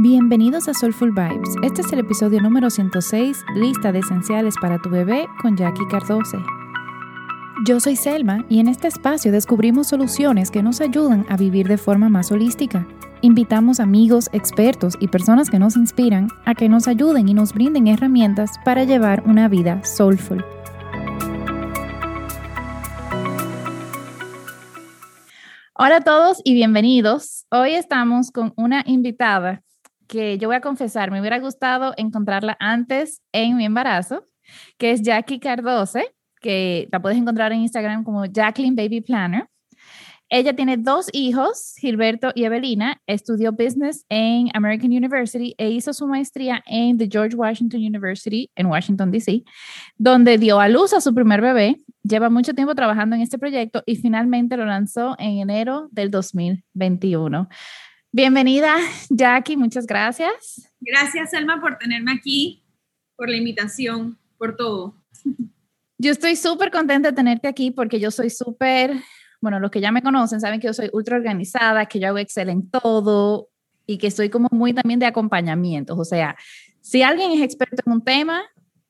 Bienvenidos a Soulful Vibes. Este es el episodio número 106, lista de esenciales para tu bebé con Jackie Cardose. Yo soy Selma y en este espacio descubrimos soluciones que nos ayudan a vivir de forma más holística. Invitamos amigos, expertos y personas que nos inspiran a que nos ayuden y nos brinden herramientas para llevar una vida soulful. Hola a todos y bienvenidos. Hoy estamos con una invitada que yo voy a confesar, me hubiera gustado encontrarla antes en mi embarazo, que es Jackie Cardose, que la puedes encontrar en Instagram como Jacqueline Baby Planner. Ella tiene dos hijos, Gilberto y Evelina. Estudió business en American University e hizo su maestría en the George Washington University en Washington, D.C., donde dio a luz a su primer bebé. Lleva mucho tiempo trabajando en este proyecto y finalmente lo lanzó en enero del 2021. Bienvenida, Jackie, muchas gracias. Gracias, Selma, por tenerme aquí, por la invitación, por todo. Yo estoy súper contenta de tenerte aquí porque yo soy súper, bueno, los que ya me conocen saben que yo soy ultra organizada, que yo hago Excel en todo y que soy como muy también de acompañamiento. O sea, si alguien es experto en un tema,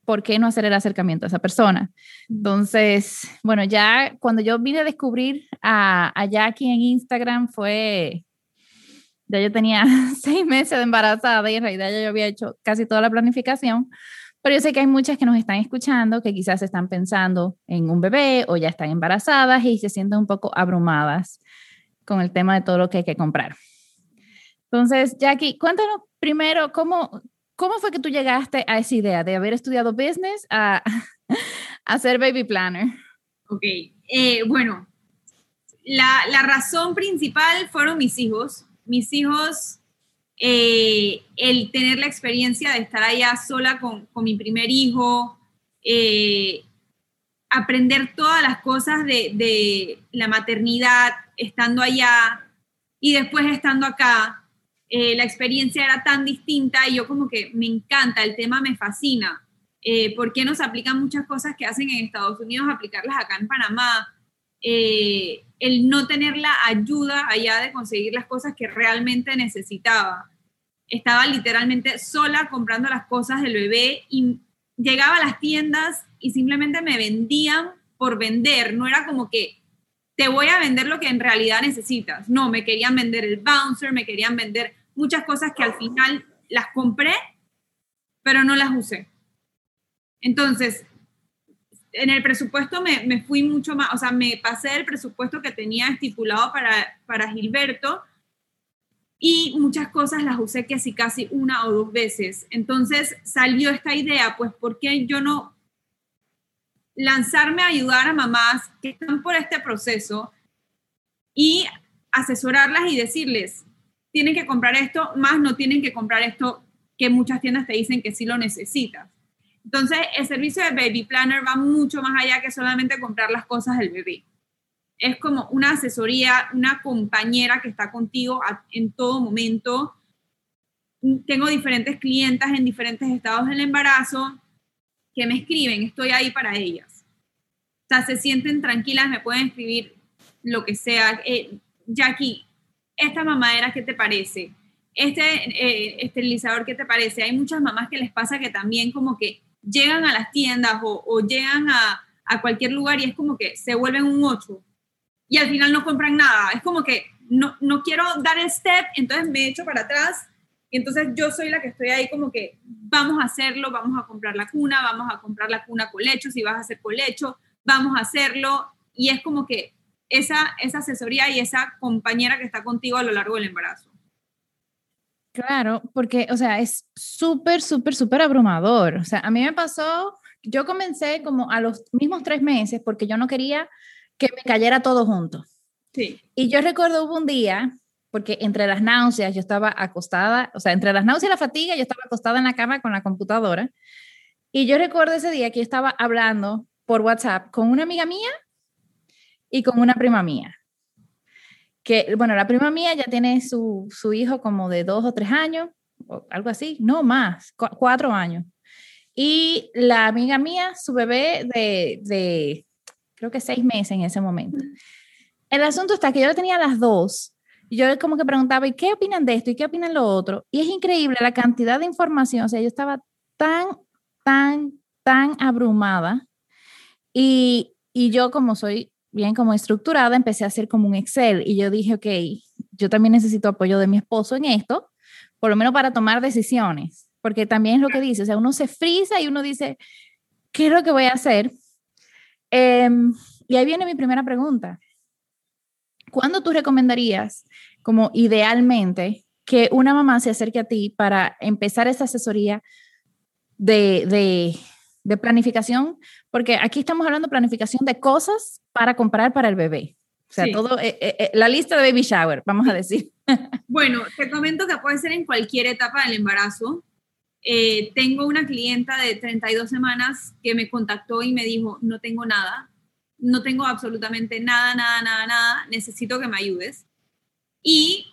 ¿por qué no hacer el acercamiento a esa persona? Entonces, bueno, ya cuando yo vine a descubrir a, a Jackie en Instagram fue ya yo tenía seis meses de embarazada y en realidad ya yo había hecho casi toda la planificación, pero yo sé que hay muchas que nos están escuchando que quizás están pensando en un bebé o ya están embarazadas y se sienten un poco abrumadas con el tema de todo lo que hay que comprar. Entonces, Jackie, cuéntanos primero cómo, cómo fue que tú llegaste a esa idea de haber estudiado business a, a ser baby planner. Ok, eh, bueno, la, la razón principal fueron mis hijos mis hijos, eh, el tener la experiencia de estar allá sola con, mi primer hijo, eh, aprender todas las cosas de, la maternidad estando allá y después estando acá, eh, la experiencia era tan distinta y yo como que me encanta, el tema me fascina. porque nos aplican muchas cosas que hacen en Estados Unidos, aplicarlas acá en Panamá? Eh, el no tener la ayuda allá de conseguir las cosas que realmente necesitaba. Estaba literalmente sola comprando las cosas del bebé y llegaba a las tiendas y simplemente me vendían por vender. No era como que te voy a vender lo que en realidad necesitas. No, me querían vender el bouncer, me querían vender muchas cosas que al final las compré, pero no las usé. Entonces, en el presupuesto me, me, fui mucho más, o sea, me pasé el presupuesto que tenía estipulado para, para Gilberto y muchas cosas las usé casi casi una o dos veces. Entonces salió esta idea, pues, ¿por qué yo no lanzarme a ayudar a mamás que están por este proceso y asesorarlas y decirles, tienen que comprar esto, más no tienen que comprar esto que muchas tiendas te dicen que sí lo necesitas? Entonces, el servicio de Baby Planner va mucho más allá que solamente comprar las cosas del bebé. Es como una asesoría, una compañera que está contigo en todo momento. Tengo diferentes clientas en diferentes estados del embarazo que me escriben, estoy ahí para ellas. O sea, se sienten tranquilas, me pueden escribir lo que sea. Eh, Jackie, esta mamadera, ¿qué te parece? Este eh, esterilizador, ¿qué te parece? Hay muchas mamás que les pasa que también como que llegan a las tiendas o, llegan a, cualquier lugar y es como que se vuelven un 8 y al final no compran nada. Es como que no, no quiero dar el step, entonces me echo para atrás y entonces yo soy la que estoy ahí como que vamos a hacerlo, vamos a comprar la cuna, vamos a comprar la cuna colecho, si vas a hacer colecho, vamos a hacerlo. Y es como que esa, esa asesoría y esa compañera que está contigo a lo largo del embarazo. Claro, porque, o sea, es súper, súper, súper abrumador. O sea, a mí me pasó, yo comencé como a los mismos tres meses porque yo no quería que me cayera todo junto. Sí. Y yo recuerdo hubo un día, porque entre las náuseas yo estaba acostada, o sea, entre las náuseas y la fatiga yo estaba acostada en la cama con la computadora. Y yo recuerdo ese día que yo estaba hablando por WhatsApp con una amiga mía y con una prima mía bueno, la prima mía ya tiene su, su hijo como de dos o tres años, o algo así, no más, cuatro años. Y la amiga mía, su bebé de, de, creo que seis meses en ese momento. El asunto está que yo tenía las dos yo como que preguntaba, ¿y qué opinan de esto? ¿Y qué opinan lo otro? Y es increíble la cantidad de información, o sea, yo estaba tan, tan, tan abrumada y, y yo como soy bien como estructurada, empecé a hacer como un Excel y yo dije, ok, yo también necesito apoyo de mi esposo en esto, por lo menos para tomar decisiones, porque también es lo que dice, o sea, uno se frisa y uno dice, ¿qué es lo que voy a hacer? Em, y ahí viene mi primera pregunta. ¿Cuándo tú recomendarías, como idealmente, que una mamá se acerque a ti para empezar esa asesoría de, de, de planificación? Porque aquí estamos hablando de planificación de cosas para comprar para el bebé. O sea, todo, eh, eh, eh, la lista de baby shower, vamos a decir. Bueno, te comento que puede ser en cualquier etapa del embarazo. tengo una clienta de 32 semanas que me contactó y me dijo, no tengo nada, no tengo absolutamente nada, nada, nada, nada, necesito que me ayudes. Y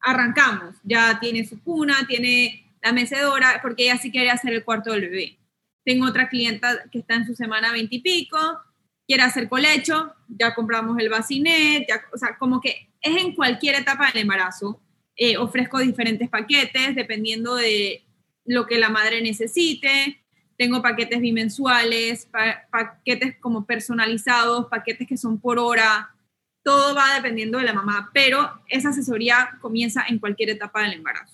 arrancamos, ya tiene su cuna, tiene la mecedora, porque ella sí quiere hacer el cuarto del bebé. Tengo otra clienta que está en su semana 20 y pico, quiere hacer colecho, ya compramos el bacinet, ya, o sea, como que es en cualquier etapa del embarazo. Eh, ofrezco diferentes paquetes dependiendo de lo que la madre necesite. Tengo paquetes bimensuales, paquetes como personalizados, paquetes que son por hora. Todo va dependiendo de la mamá, pero esa asesoría comienza en cualquier etapa del embarazo.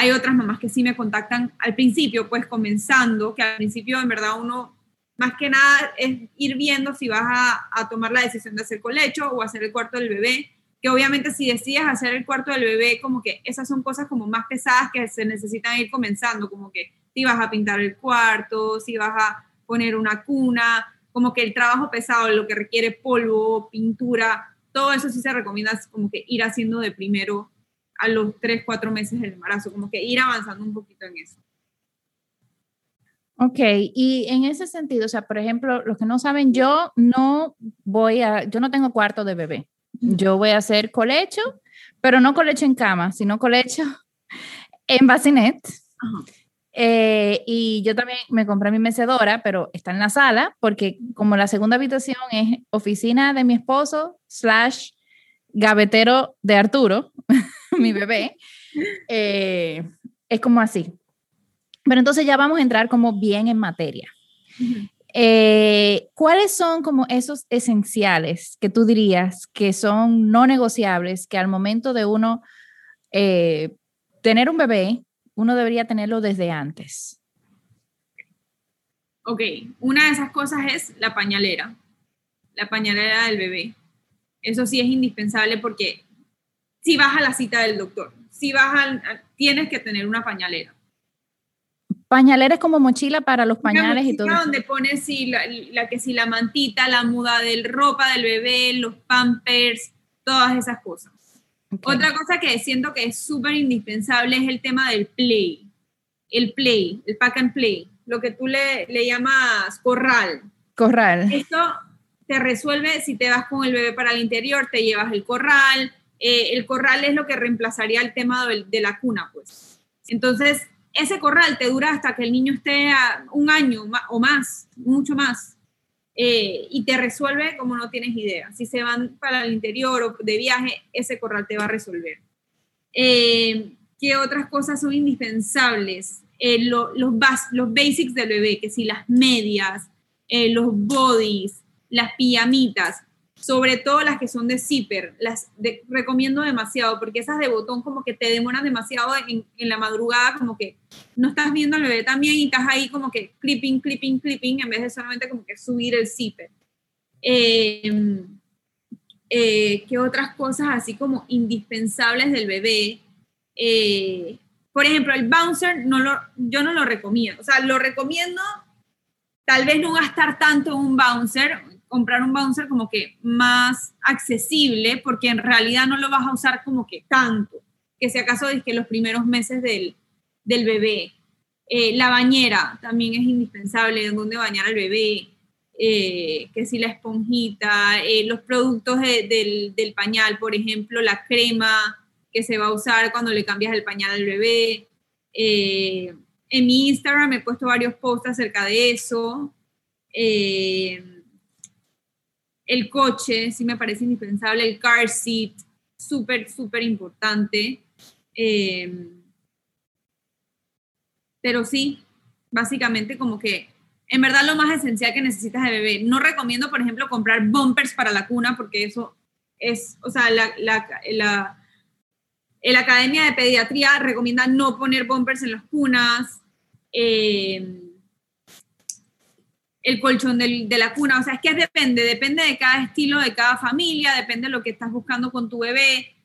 Hay otras mamás que sí me contactan al principio, pues comenzando, que al principio en verdad uno más que nada es ir viendo si vas a, tomar la decisión de hacer colecho o hacer el cuarto del bebé, que obviamente si decides hacer el cuarto del bebé, como que esas son cosas como más pesadas que se necesitan ir comenzando, como que si vas a pintar el cuarto, si vas a poner una cuna, como que el trabajo pesado, lo que requiere polvo, pintura, todo eso sí se recomienda como que ir haciendo de primero a los 3, 4 meses del embarazo, como que ir avanzando un poquito en eso. Ok, y en ese sentido, o sea, por ejemplo, los que no saben, yo no voy a, yo no tengo cuarto de bebé. Yo voy a hacer colecho, pero no colecho en cama, sino colecho en bacinet. Eh, y yo también me compré mi mecedora, pero está en la sala, porque como la segunda habitación es oficina de mi esposo, slash gavetero de Arturo, mi bebé, eh, es como así. Pero entonces ya vamos a entrar como bien en materia. Eh, ¿Cuáles son como esos esenciales que tú dirías que son no negociables, que al momento de uno eh, tener un bebé, uno debería tenerlo desde antes? Ok, una de esas cosas es la pañalera, la pañalera del bebé. Eso sí es indispensable porque si vas a la cita del doctor, si vas al, tienes que tener una pañalera. Pañalera es como mochila para los pañales y todo. Donde pones si la, que si la mantita, la muda del ropa del bebé, los pampers, todas esas cosas. Otra cosa que siento que es súper indispensable es el tema del play. El play, el pack and play, lo que tú le, le llamas corral. Corral. Esto te resuelve si te vas con el bebé para el interior, te llevas el corral. Eh, el corral es lo que reemplazaría el tema de, la cuna, pues. Entonces, ese corral te dura hasta que el niño esté a un año o más, mucho más. Eh, y te resuelve como no tienes idea. Si se van para el interior o de viaje, ese corral te va a resolver. Eh, ¿Qué otras cosas son indispensables? Eh, los, los basics del bebé, que si las medias, los bodies, las pijamitas, sobre todo las que son de zipper, las recomiendo demasiado, porque esas de botón como que te demoran demasiado en, en, la madrugada, como que no estás viendo al bebé también y estás ahí como que clipping, clipping, clipping, en vez de solamente como que subir el zipper. Eh, eh, ¿Qué otras cosas así como indispensables del bebé? Eh, por ejemplo, el bouncer no lo, yo no lo recomiendo, o sea, lo recomiendo tal vez no gastar tanto un bouncer, comprar un bouncer como que más accesible, porque en realidad no lo vas a usar como que tanto, que si acaso es que los primeros meses del, del bebé. Eh, la bañera también es indispensable, en donde bañar al bebé, eh, que si la esponjita, eh, los productos del, del, pañal, por ejemplo, la crema que se va a usar cuando le cambias el pañal al bebé. en mi Instagram he puesto varios posts acerca de eso el coche, sí me parece indispensable, el car seat, súper, súper importante. Eh, pero sí, básicamente como que en verdad lo más esencial que necesitas de bebé. No recomiendo, por ejemplo, comprar bumpers para la cuna porque eso es, o sea, la, la, la, Academia de Pediatría recomienda no poner bumpers en las cunas. Eh, el colchón de la cuna, o sea, es que depende, depende de cada estilo, de cada familia, depende de lo que estás buscando con tu bebé.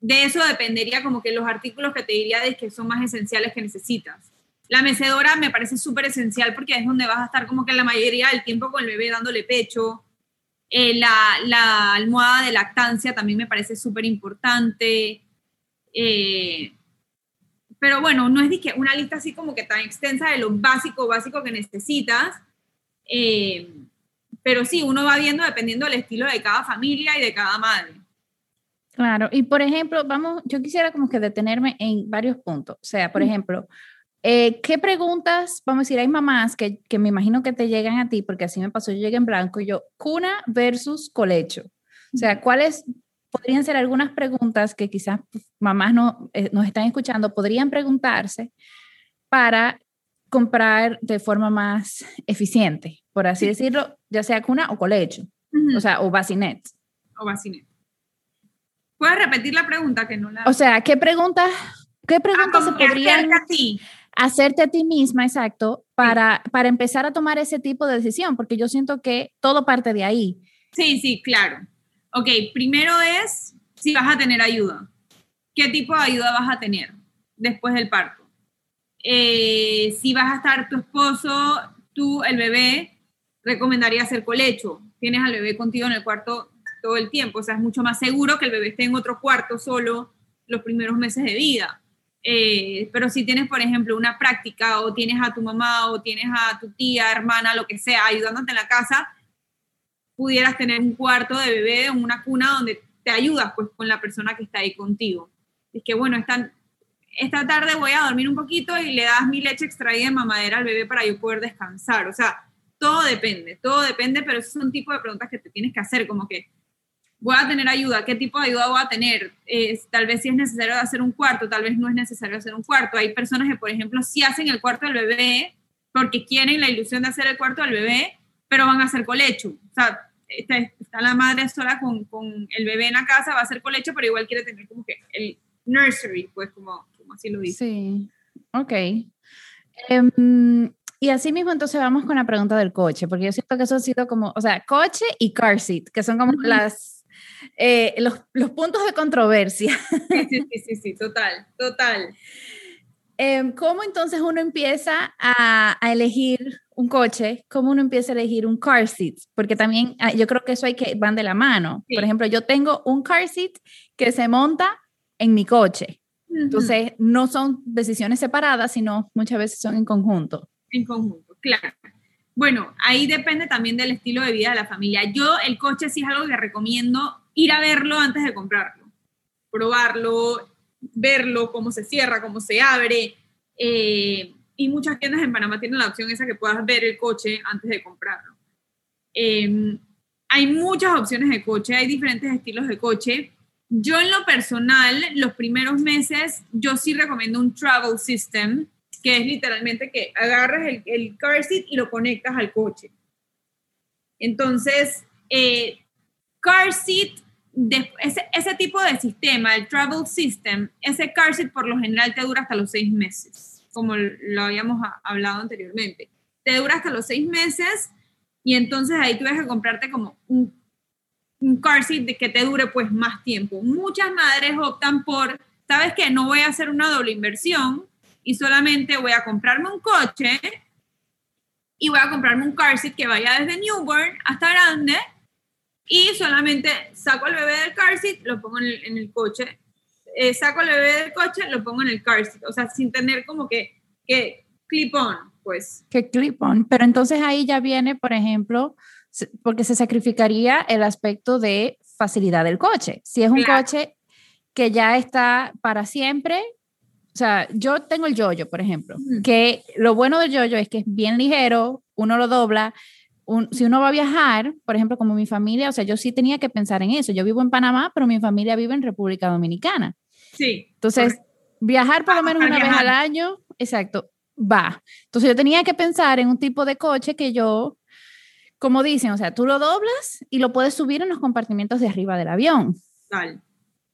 De eso dependería como que los artículos que te diría de que son más esenciales que necesitas. La mecedora me parece súper esencial porque es donde vas a estar como que la mayoría del tiempo con el bebé dándole pecho. Eh, la, almohada de lactancia también me parece súper importante. Eh, pero bueno, no es que una lista así como que tan extensa de lo básico, básico que necesitas. Eh, pero sí, uno va viendo dependiendo del estilo de cada familia y de cada madre. Claro, y por ejemplo, vamos, yo quisiera como que detenerme en varios puntos. O sea, por ejemplo, eh, ¿Qué preguntas, vamos a decir, hay mamás que, que, me imagino que te llegan a ti, porque así me pasó, yo llegué en blanco y yo, cuna versus colecho. O sea, ¿cuáles podrían ser algunas preguntas que quizás mamás no, eh, nos están escuchando, podrían preguntarse para comprar de forma más eficiente, por así decirlo, ya sea cuna o colecho, o sea, o bacinet. O bacinet. ¿Puedes repetir la pregunta que no la... O sea, ¿qué preguntas, qué preguntas se podrían hacerte a ti misma, exacto, para, para empezar a tomar ese tipo de decisión, porque yo siento que todo parte de ahí. Sí, sí, claro. Ok, primero es si vas a tener ayuda. ¿Qué tipo de ayuda vas a tener después del parto? Eh, si vas a estar tu esposo, tú, el bebé, recomendaría hacer colecho. Tienes al bebé contigo en el cuarto todo el tiempo, o sea, es mucho más seguro que el bebé esté en otro cuarto solo los primeros meses de vida. Eh, pero si tienes, por ejemplo, una práctica o tienes a tu mamá o tienes a tu tía, hermana, lo que sea, ayudándote en la casa, pudieras tener un cuarto de bebé o una cuna donde te ayudas pues con la persona que está ahí contigo. Es que bueno, esta, esta tarde voy a dormir un poquito y le das mi leche extraída de mamadera al bebé para yo poder descansar. O sea, todo depende, todo depende, pero esos son tipo de preguntas que te tienes que hacer, como que voy a tener ayuda, qué tipo de ayuda voy a tener, tal vez si es necesario hacer un cuarto, tal vez no es necesario hacer un cuarto. Hay personas que, por ejemplo, sí hacen el cuarto del bebé porque quieren la ilusión de hacer el cuarto del bebé, pero van a hacer colecho. O sea, está, la madre sola con, con, el bebé en la casa, va a hacer colecho, pero igual quiere tener como que el nursery, pues como, como así lo dice. Sí, ok. Em, y así mismo entonces vamos con la pregunta del coche, porque yo siento que eso ha sido como, o sea, coche y car seat, que son como las eh, los, los, puntos de controversia. Sí, sí, sí, sí, total, total. Em, ¿Cómo entonces uno empieza a, a, elegir un coche? ¿Cómo uno empieza a elegir un car seat? Porque también ah, yo creo que eso hay que van de la mano. Por ejemplo, yo tengo un car seat que se monta en mi coche. Entonces, no son decisiones separadas, sino muchas veces son en conjunto. En conjunto, claro. Bueno, ahí depende también del estilo de vida de la familia. Yo el coche sí es algo que recomiendo ir a verlo antes de comprarlo, probarlo, verlo, cómo se cierra, cómo se abre. Eh, y muchas tiendas en Panamá tienen la opción esa que puedas ver el coche antes de comprarlo. Em, hay muchas opciones de coche, hay diferentes estilos de coche. Yo en lo personal, los primeros meses, yo sí recomiendo un travel system, que es literalmente que agarras el, car seat y lo conectas al coche. Entonces, eh, car seat, ese, ese, tipo de sistema, el travel system, ese car seat por lo general te dura hasta los seis meses, como lo habíamos hablado anteriormente. Te dura hasta los seis meses y entonces ahí tú que comprarte como un, un car seat que te dure pues más tiempo. Muchas madres optan por, ¿sabes qué? No voy a hacer una doble inversión y solamente voy a comprarme un coche y voy a comprarme un car seat que vaya desde newborn hasta grande y solamente saco al bebé del car seat, lo pongo en el, coche, eh, saco al bebé del coche, lo pongo en el car seat, o sea, sin tener como que, que clip on, pues. Que clip on, pero entonces ahí ya viene, por ejemplo, porque se sacrificaría el aspecto de facilidad del coche. Si es un coche que ya está para siempre, o sea, yo tengo el yoyo, por ejemplo, que lo bueno del yoyo es que es bien ligero, uno lo dobla, si uno va a viajar, por ejemplo, como mi familia, o sea, yo sí tenía que pensar en eso. Yo vivo en Panamá, pero mi familia vive en República Dominicana. Sí. Entonces, viajar por lo menos una vez al año, exacto, va. Entonces yo tenía que pensar en un tipo de coche que yo, como dicen, o sea, tú lo doblas y lo puedes subir en los compartimientos de arriba del avión. Tal.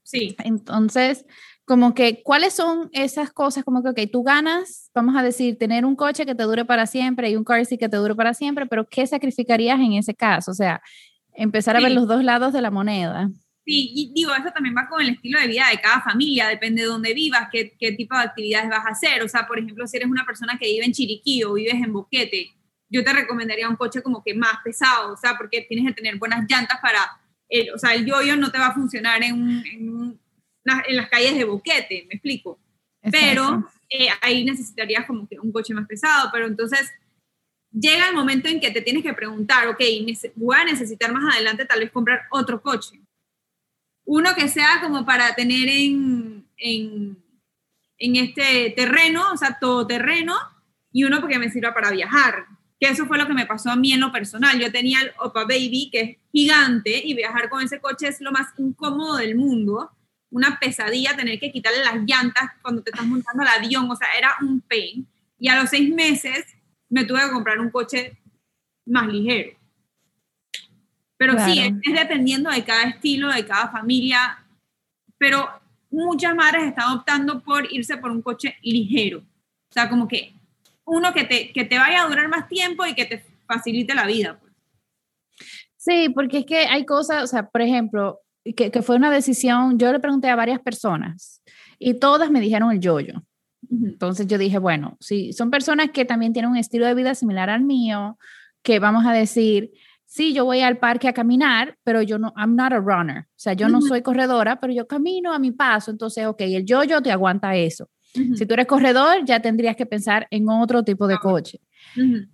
Sí. Entonces, como que, ¿cuáles son esas cosas? Como que, ok, tú ganas, vamos a decir, tener un coche que te dure para siempre y un car seat que te dure para siempre, pero ¿qué sacrificarías en ese caso? O sea, empezar a ver los dos lados de la moneda. Sí, y digo, eso también va con el estilo de vida de cada familia, depende de dónde vivas, qué, qué tipo de actividades vas a hacer. O sea, por ejemplo, si eres una persona que vive en Chiriquí o vives en Boquete, yo te recomendaría un coche como que más pesado, o sea, porque tienes que tener buenas llantas para, el, o sea, el yoyo no te va a funcionar en, en, en las calles de Boquete, me explico. Pero eh, ahí necesitarías como que un coche más pesado, pero entonces llega el momento en que te tienes que preguntar, ok, voy a necesitar más adelante tal vez comprar otro coche uno que sea como para tener en, en, en este terreno, o sea, todo terreno, y uno porque me sirva para viajar. Que eso fue lo que me pasó a mí en lo personal. Yo tenía el Opa Baby, que es gigante, y viajar con ese coche es lo más incómodo del mundo. Una pesadilla tener que quitarle las llantas cuando te estás montando al avión, o sea, era un pain. Y a los seis meses me tuve que comprar un coche más ligero. Pero sí, es, dependiendo de cada estilo, de cada familia, pero muchas madres están optando por irse por un coche ligero. O sea, como que uno que te, que te vaya a durar más tiempo y que te facilite la vida. Pues. Sí, porque es que hay cosas, o sea, por ejemplo, que, que, fue una decisión, yo le pregunté a varias personas y todas me dijeron el yoyo. Entonces yo dije, bueno, si son personas que también tienen un estilo de vida similar al mío, que vamos a decir, sí, yo voy al parque a caminar, pero yo no, I'm not a runner. O sea, yo no soy corredora, pero yo camino a mi paso. Entonces, ok, el yo-yo te aguanta eso. Si tú eres corredor, ya tendrías que pensar en otro tipo de coche.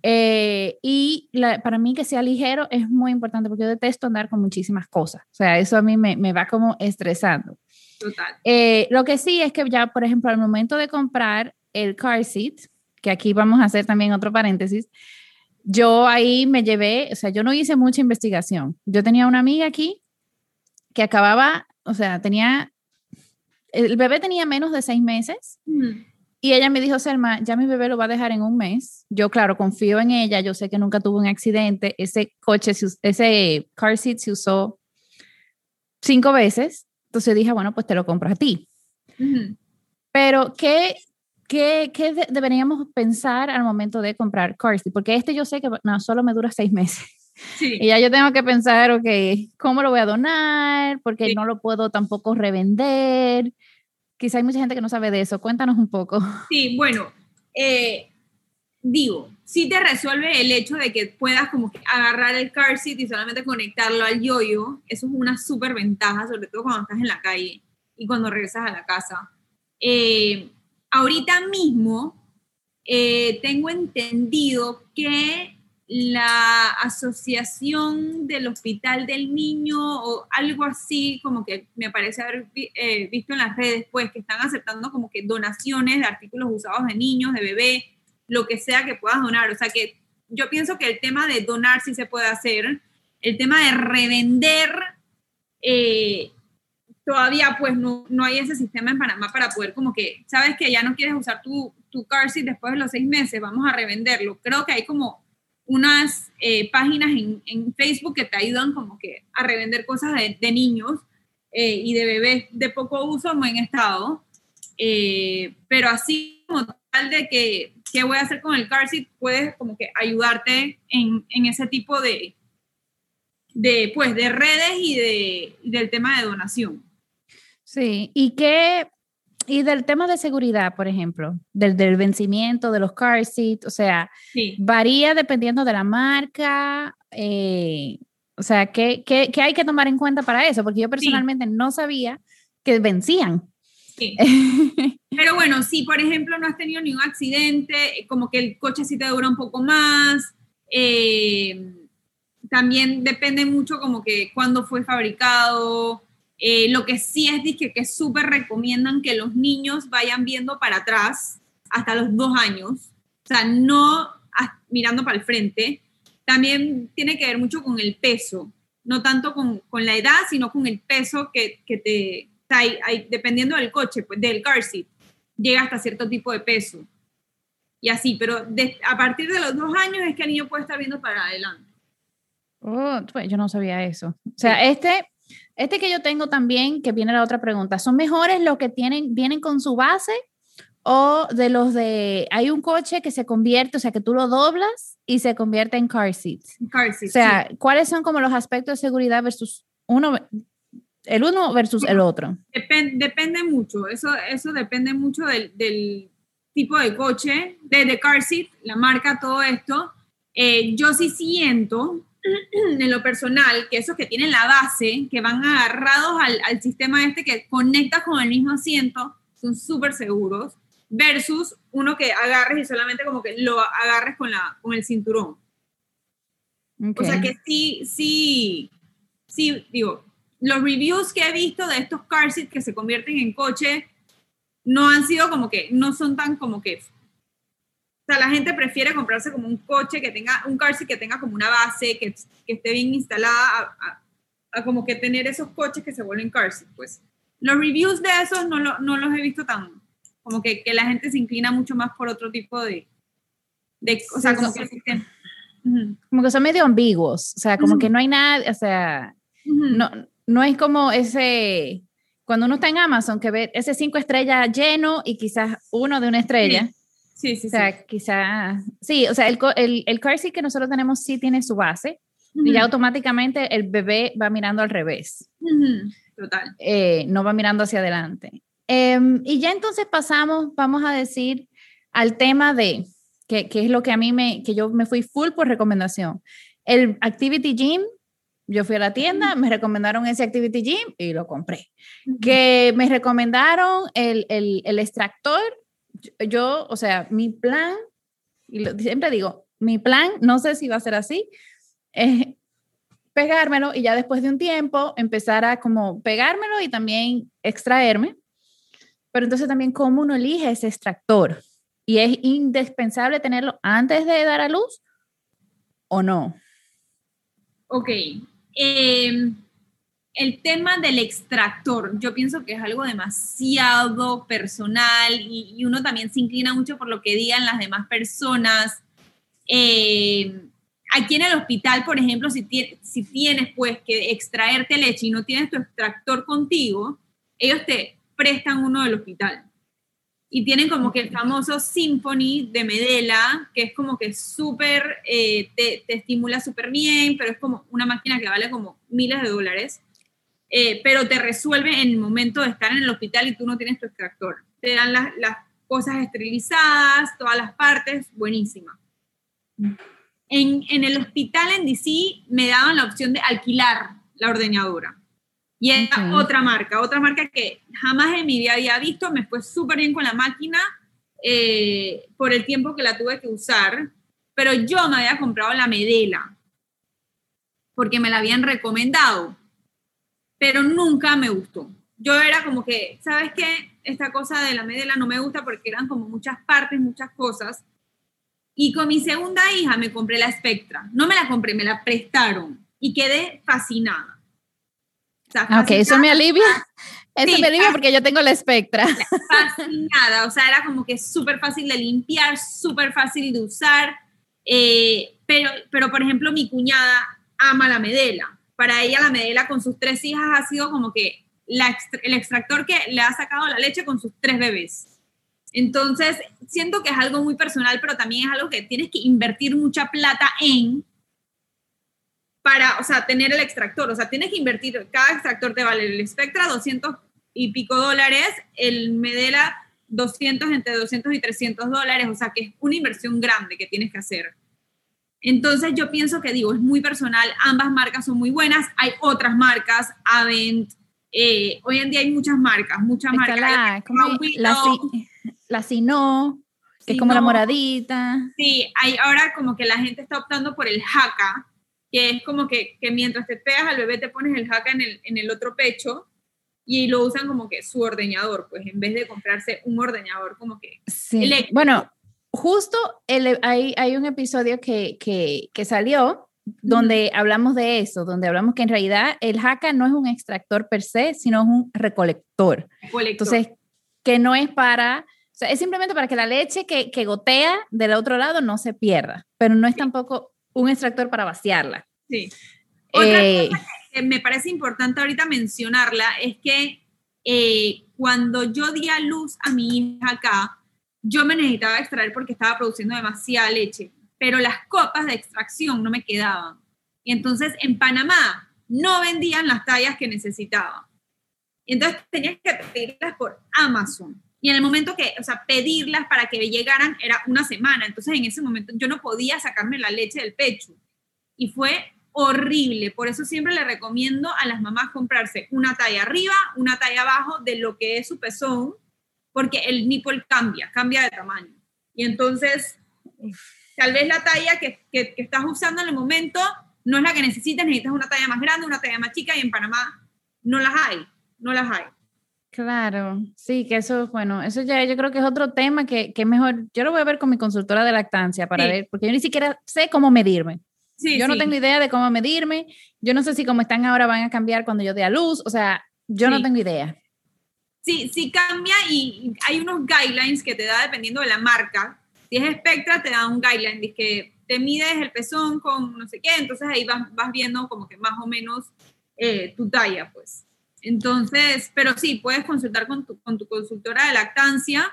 Eh, y para mí que sea ligero es muy importante porque yo detesto andar con muchísimas cosas. O sea, eso a mí me, me va como estresando. Total. Eh, lo que sí es que ya, por ejemplo, al momento de comprar el car seat, que aquí vamos a hacer también otro paréntesis, yo ahí me llevé, o sea, yo no hice mucha investigación. Yo tenía una amiga aquí que acababa, o sea, tenía, el bebé tenía menos de seis meses y ella me dijo, Selma, ya mi bebé lo va a dejar en un mes. Yo, claro, confío en ella, yo sé que nunca tuvo un accidente, ese coche, ese car seat se usó cinco veces, entonces dije, bueno, pues te lo compro a ti. Pero, ¿qué, ¿Qué, qué deberíamos pensar al momento de comprar car Porque este yo sé que no, solo me dura seis meses. Sí. Y ya yo tengo que pensar, ok, ¿cómo lo voy a donar? Porque no lo puedo tampoco revender. Quizá hay mucha gente que no sabe de eso. Cuéntanos un poco. Sí, bueno, eh, digo, sí te resuelve el hecho de que puedas como que agarrar el car seat y solamente conectarlo al yoyo. Eso es una súper ventaja, sobre todo cuando estás en la calle y cuando regresas a la casa. Eh, ahorita mismo eh, tengo entendido que la asociación del Hospital del Niño o algo así, como que me parece haber eh, visto en las redes, pues que están aceptando como que donaciones de artículos usados de niños, de bebé, lo que sea que puedas donar. O sea que yo pienso que el tema de donar sí se puede hacer, el tema de revender eh, todavía pues no, no hay ese sistema en Panamá para poder como que, sabes que ya no quieres usar tu, tu car seat después de los seis meses, vamos a revenderlo. Creo que hay como unas eh, páginas en, en, Facebook que te ayudan como que a revender cosas de, de niños eh, y de bebés de poco uso, muy en estado. Eh, pero así como tal de que qué voy a hacer con el car seat, puedes como que ayudarte en, en ese tipo de, de, pues, de redes y de, del tema de donación. Sí, y qué, y del tema de seguridad, por ejemplo, del, del vencimiento de los car seats, o sea, varía dependiendo de la marca, eh, o sea, ¿qué, ¿qué, qué, hay que tomar en cuenta para eso? Porque yo personalmente no sabía que vencían. Sí. Pero bueno, si por ejemplo no has tenido ningún accidente, como que el coche sí te dura un poco más, eh, también depende mucho como que cuándo fue fabricado, eh, lo que sí es que, súper recomiendan que los niños vayan viendo para atrás hasta los dos años, o sea, no mirando para el frente, también tiene que ver mucho con el peso, no tanto con, con la edad, sino con el peso que, que te, hay, hay, dependiendo del coche, pues del car seat, llega hasta cierto tipo de peso. Y así, pero a partir de los dos años es que el niño puede estar viendo para adelante. Oh, yo no sabía eso. O sea, este, este que yo tengo también, que viene la otra pregunta, ¿son mejores los que tienen, vienen con su base o de los de, hay un coche que se convierte, o sea, que tú lo doblas y se convierte en car seat? Car seat o sea, ¿cuáles son como los aspectos de seguridad versus uno, el uno versus el otro? depende mucho, eso, eso depende mucho del, del tipo de coche, de, car seat, la marca, todo esto. Eh, yo sí siento en lo personal que esos que tienen la base, que van agarrados al, al sistema este que conecta con el mismo asiento, son súper seguros versus uno que agarres y solamente como que lo agarres con, la, con el cinturón. O sea que sí, sí, sí, digo, los reviews que he visto de estos car seats que se convierten en coche no han sido como que, no son tan como que, o sea, la gente prefiere comprarse como un coche que tenga, un car seat que tenga como una base, que, que esté bien instalada, a, como que tener esos coches que se vuelven car seat, pues. Los reviews de esos no, lo, no los he visto tan, como que, que, la gente se inclina mucho más por otro tipo de, de o sea, como, que, como que son medio ambiguos, o sea, como que no hay nada, o sea, no, no es como ese, cuando uno está en Amazon, que ve ese cinco estrellas lleno y quizás uno de una estrella. Sí, sí, O sea, quizás, sí, o sea, el, el, el car seat que nosotros tenemos sí tiene su base y ya automáticamente el bebé va mirando al revés. Total. Eh, no va mirando hacia adelante. Em, y ya entonces pasamos, vamos a decir, al tema de, que, que, es lo que a mí me, que yo me fui full por recomendación. El Activity Gym, yo fui a la tienda, me recomendaron ese Activity Gym y lo compré. Que me recomendaron el, el, el extractor, yo, o sea, mi plan, y lo, siempre digo, mi plan, no sé si va a ser así, es pegármelo y ya después de un tiempo empezar a como pegármelo y también extraerme pero entonces también cómo uno elige ese extractor. Y es indispensable tenerlo antes de dar a luz o no. Ok. Em, el tema del extractor, yo pienso que es algo demasiado personal y, uno también se inclina mucho por lo que digan las demás personas. Em, aquí en el hospital, por ejemplo, si, si tienes pues que extraerte leche y no tienes tu extractor contigo, ellos te, prestan uno del hospital. Y tienen como que el famoso Symphony de Medela, que es como que súper, eh, te, estimula súper bien, pero es como una máquina que vale como miles de dólares, eh, pero te resuelve en el momento de estar en el hospital y tú no tienes tu extractor. Te dan las, las cosas esterilizadas, todas las partes, buenísima. En, en el hospital en DC me daban la opción de alquilar la ordeñadora. Y es otra marca, otra marca que jamás en mi vida había visto, me fue súper bien con la máquina eh, por el tiempo que la tuve que usar, pero yo me había comprado la Medela, porque me la habían recomendado, pero nunca me gustó. Yo era como que, ¿sabes qué? Esta cosa de la Medela no me gusta porque eran como muchas partes, muchas cosas. Y con mi segunda hija me compré la Spectra. No me la compré, me la prestaron y quedé fascinada ok, eso me alivia. Eso me alivia porque yo tengo la espectra. Fascinada, o sea, era como que súper fácil de limpiar, súper fácil de usar. Eh, pero, pero, por ejemplo, mi cuñada ama la medela. Para ella la medela con sus tres hijas ha sido como que el extractor que le ha sacado la leche con sus tres bebés. Entonces, siento que es algo muy personal, pero también es algo que tienes que invertir mucha plata en para, o sea, tener el extractor. O sea, tienes que invertir, cada extractor te vale el Spectra 200 y pico dólares, el Medela 200, entre 200 y 300 dólares, o sea, que es una inversión grande que tienes que hacer. Entonces yo pienso que digo, es muy personal, ambas marcas son muy buenas, hay otras marcas, Avent, eh, hoy en día hay muchas marcas, muchas marcas. La, la, la Sino, que es como la moradita. Sí, hay ahora como que la gente está optando por el Haka, que es como que, que, mientras te pegas al bebé te pones el jaca en el, en el otro pecho y lo usan como que su ordeñador, pues en vez de comprarse un ordeñador como que... Sí, bueno, justo el, hay, hay un episodio que, que, que salió donde hablamos de eso, donde hablamos que en realidad el jaca no es un extractor per se, sino es un recolector. Entonces, que no es para, o sea, es simplemente para que la leche que, que gotea del otro lado no se pierda, pero no es tampoco un extractor para vaciarla. Sí. Otra eh, cosa que me parece importante ahorita mencionarla es que eh, cuando yo di a luz a mi hija acá, yo me necesitaba extraer porque estaba produciendo demasiada leche pero las copas de extracción no me quedaban. Y entonces en Panamá no vendían las tallas que necesitaba. Y entonces tenías que pedirlas por Amazon. Y en el momento que, o sea, pedirlas para que llegaran era una semana. Entonces en ese momento yo no podía sacarme la leche del pecho. Y fue horrible. Por eso siempre le recomiendo a las mamás comprarse una talla arriba, una talla abajo de lo que es su pezón, porque el nipple cambia, cambia de tamaño. Y entonces Tal vez la talla que, que, estás usando en el momento no es la que necesitas, necesitas una talla más grande, una talla más chica y en Panamá no las hay, no las hay. Claro, sí, que eso, bueno, eso ya yo creo que es otro tema que, que mejor, yo lo voy a ver con mi consultora de lactancia para ver, porque yo ni siquiera sé cómo medirme. Sí, yo no tengo idea de cómo medirme, yo no sé si como están ahora van a cambiar cuando yo dé a luz, o sea, yo no tengo idea. Sí, sí cambia y hay unos guidelines que te da dependiendo de la marca, si es Spectra, te da un guideline, dice que te mides el pezón con no sé qué, entonces ahí vas, viendo como que más o menos eh, tu talla, pues. Entonces, pero sí, puedes consultar con tu, con tu consultora de lactancia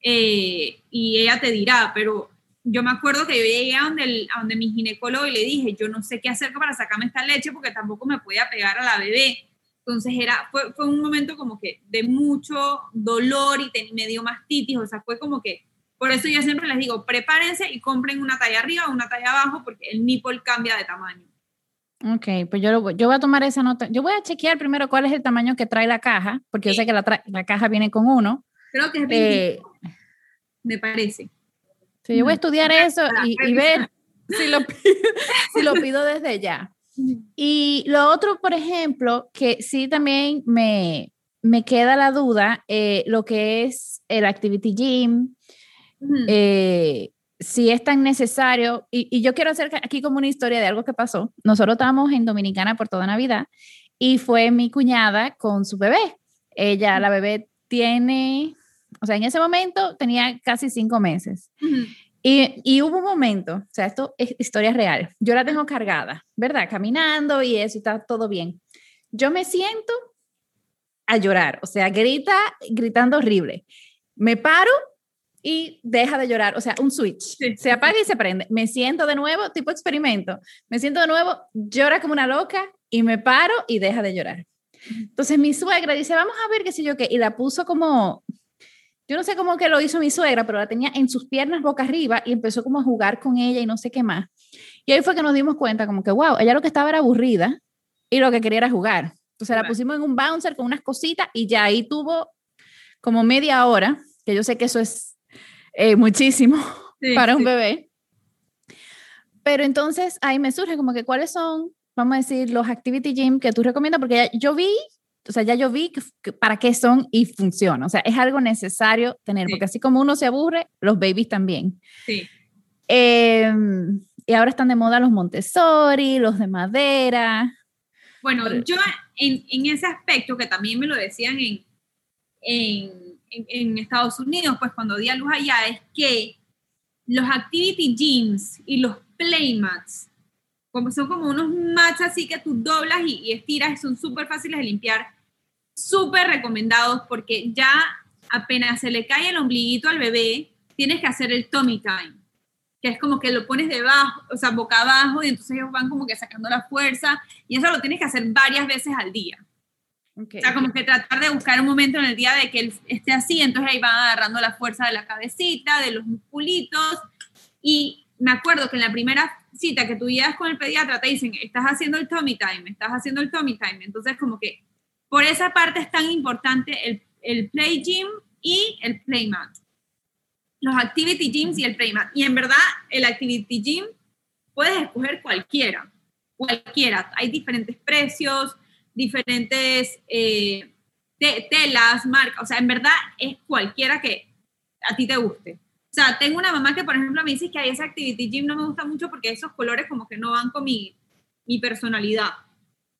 eh, y ella te dirá, pero yo me acuerdo que yo llegué a donde, a donde mi ginecólogo y le dije, yo no sé qué hacer para sacarme esta leche porque tampoco me podía pegar a la bebé. Entonces era, fue, fue un momento como que de mucho dolor y me dio mastitis, o sea, fue como que por eso yo siempre les digo, prepárense y compren una talla arriba o una talla abajo porque el nipple cambia de tamaño. Ok, pues yo, yo voy a tomar esa nota. Yo voy a chequear primero cuál es el tamaño que trae la caja, porque yo sé que la, la, caja viene con uno. Creo que es 20, eh, me parece. Sí, yo voy a estudiar eso y, y ver si lo, si lo pido desde ya. Y lo otro, por ejemplo, que sí también me, me queda la duda, eh, lo que es el Activity Gym, eh, si es tan necesario, y, yo quiero hacer aquí como una historia de algo que pasó. Nosotros estábamos en Dominicana por toda Navidad y fue mi cuñada con su bebé. Ella, la bebé tiene, o sea, en ese momento tenía casi cinco meses. Y, y, hubo un momento, o sea, esto es historia real. Yo la tengo cargada, ¿verdad? Caminando y eso está todo bien. Yo me siento a llorar, o sea, grita, gritando horrible. Me paro y deja de llorar, o sea, un switch. Se apaga y se prende. Me siento de nuevo, tipo experimento. Me siento de nuevo, llora como una loca y me paro y deja de llorar. Entonces mi suegra dice, vamos a ver qué sé yo qué, y la puso como, yo no sé cómo que lo hizo mi suegra, pero la tenía en sus piernas boca arriba y empezó como a jugar con ella y no sé qué más. Y ahí fue que nos dimos cuenta como que, wow, ella lo que estaba era aburrida y lo que quería era jugar. Entonces la pusimos en un bouncer con unas cositas y ya ahí tuvo como media hora, que yo sé que eso es eh, muchísimo para un bebé. Pero entonces ahí me surge como que cuáles son, vamos a decir, los activity gym que tú recomiendas, porque yo vi, o sea, ya yo vi para qué son y funciona. O sea, es algo necesario tener, porque así como uno se aburre, los babies también. Sí. Em, y ahora están de moda los Montessori, los de madera. Bueno, yo en, en, ese aspecto, que también me lo decían en, en en, Estados Unidos, pues cuando di a luz allá, es que los activity gyms y los playmats, como son como unos mats así que tú doblas y, y estiras, son súper fáciles de limpiar, súper recomendados porque ya apenas se le cae el ombliguito al bebé, tienes que hacer el tummy time, que es como que lo pones debajo, o sea, boca abajo, y entonces ellos van como que sacando la fuerza, y eso lo tienes que hacer varias veces al día. O sea, como que tratar de buscar un momento en el día de que él esté así, entonces ahí van agarrando la fuerza de la cabecita, de los musculitos. Y me acuerdo que en la primera cita que tú con el pediatra te dicen, estás haciendo el tummy time, estás haciendo el tummy time. Entonces, como que por esa parte es tan importante el, el play gym y el play mat. Los activity gyms y el play mat. Y en verdad, el activity gym puedes escoger cualquiera, cualquiera. Hay diferentes precios, diferentes eh, telas, marcas, o sea, en verdad es cualquiera que a ti te guste. O sea, tengo una mamá que, por ejemplo, me dice que hay ese Activity Gym no me gusta mucho porque esos colores como que no van con mi, mi personalidad.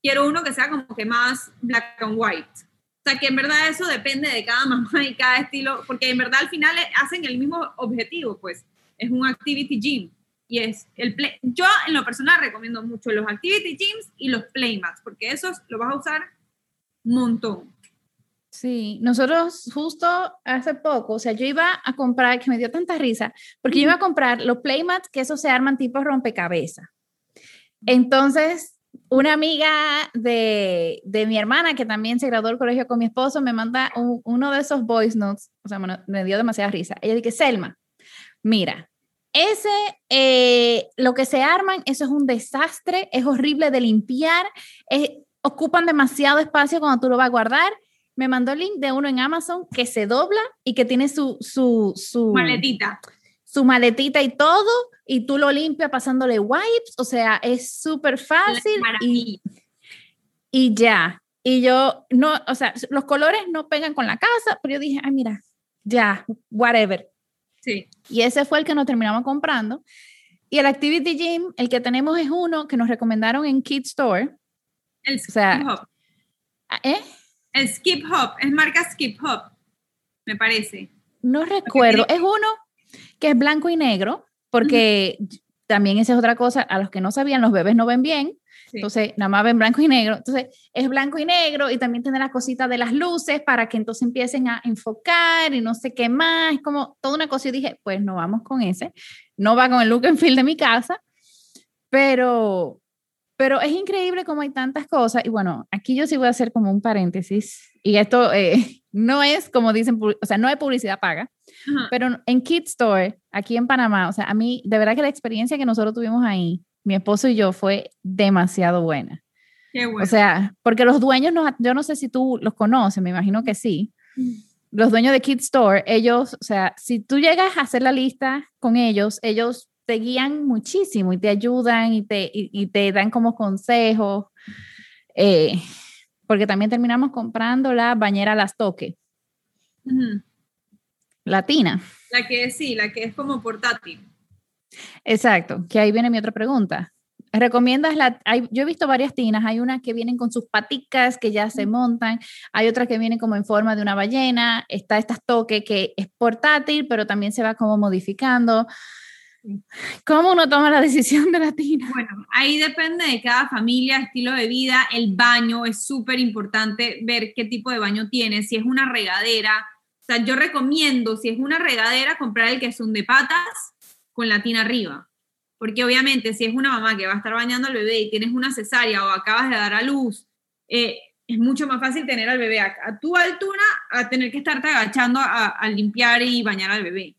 Quiero uno que sea como que más black and white. O sea, que en verdad eso depende de cada mamá y cada estilo, porque en verdad al final hacen el mismo objetivo, pues. Es un Activity Gym. Y es el play. Yo en lo personal recomiendo mucho los Activity Gyms y los Playmats, porque esos los vas a usar un montón. Sí, nosotros justo hace poco, o sea, yo iba a comprar, que me dio tanta risa, porque yo iba a comprar los playmats que esos se arman tipo rompecabezas. Entonces, una amiga de, de, mi hermana, que también se graduó del colegio con mi esposo, me manda uno de esos voice notes, o sea, me dio demasiada risa. Ella dice, Selma, mira, ese, eh, lo que se arman, eso es un desastre, es horrible de limpiar, ocupan demasiado espacio cuando tú lo vas a guardar me mandó el link de uno en Amazon que se dobla y que tiene su, su, su maletita. Su maletita y todo, y tú lo limpias pasándole wipes, o sea, es súper fácil y, y ya. Y yo, no, o sea, los colores no pegan con la casa, pero yo dije, ay, mira, ya, whatever. Sí. Y ese fue el que nos terminamos comprando. Y el Activity Gym, el que tenemos es uno que nos recomendaron en Kid Store. El o sea, ¿eh? El Skip Hop, es marca Skip Hop, me parece. No recuerdo, es uno que es blanco y negro, porque también esa es otra cosa, a los que no sabían, los bebés no ven bien, entonces nada más ven blanco y negro, entonces es blanco y negro y también tiene la cosita de las luces para que entonces empiecen a enfocar y no sé qué más, es como toda una cosa. Y dije, pues no vamos con ese, no va con el look and feel de mi casa, pero pero es increíble cómo hay tantas cosas. Y bueno, aquí yo sí voy a hacer como un paréntesis. Y esto eh, no es como dicen, o sea, no hay publicidad paga. Pero en Kid Store, aquí en Panamá, o sea, a mí, de verdad que la experiencia que nosotros tuvimos ahí, mi esposo y yo, fue demasiado buena. Qué bueno. O sea, porque los dueños, no, yo no sé si tú los conoces, me imagino que sí. Mm. Los dueños de Kid Store, ellos, o sea, si tú llegas a hacer la lista con ellos, ellos te guían muchísimo y te ayudan y te, y, te dan como consejos. Eh, porque también terminamos comprando la bañera Las Toque. Latina. La que sí, la que es como portátil. Exacto, que ahí viene mi otra pregunta. ¿Recomiendas la, yo he visto varias tinas, hay unas que vienen con sus paticas que ya se montan, hay otras que vienen como en forma de una ballena, está esta toque que es portátil, pero también se va como modificando. ¿Cómo uno toma la decisión de la tina? Bueno, ahí depende de cada familia, estilo de vida, el baño, es súper importante ver qué tipo de baño tiene, si es una regadera, o sea, yo recomiendo, si es una regadera, comprar el que es un de patas con la tina arriba, porque obviamente si es una mamá que va a estar bañando al bebé y tienes una cesárea o acabas de dar a luz, eh, es mucho más fácil tener al bebé a, tu altura a tener que estarte agachando a, limpiar y bañar al bebé.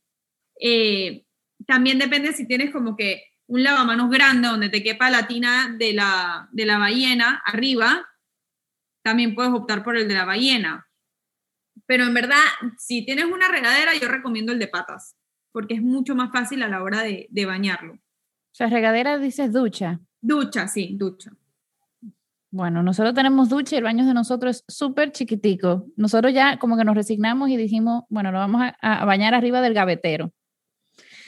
Eh, también depende si tienes como que un lavamanos grande donde te quepa la tina de la, de la ballena arriba, también puedes optar por el de la ballena. Pero en verdad, si tienes una regadera, yo recomiendo el de patas, porque es mucho más fácil a la hora de, de bañarlo. O sea, regadera dices ducha. Ducha, sí, ducha. Bueno, nosotros tenemos ducha y el baño de nosotros es súper chiquitico. Nosotros ya como que nos resignamos y dijimos, bueno, lo vamos a, a bañar arriba del gavetero.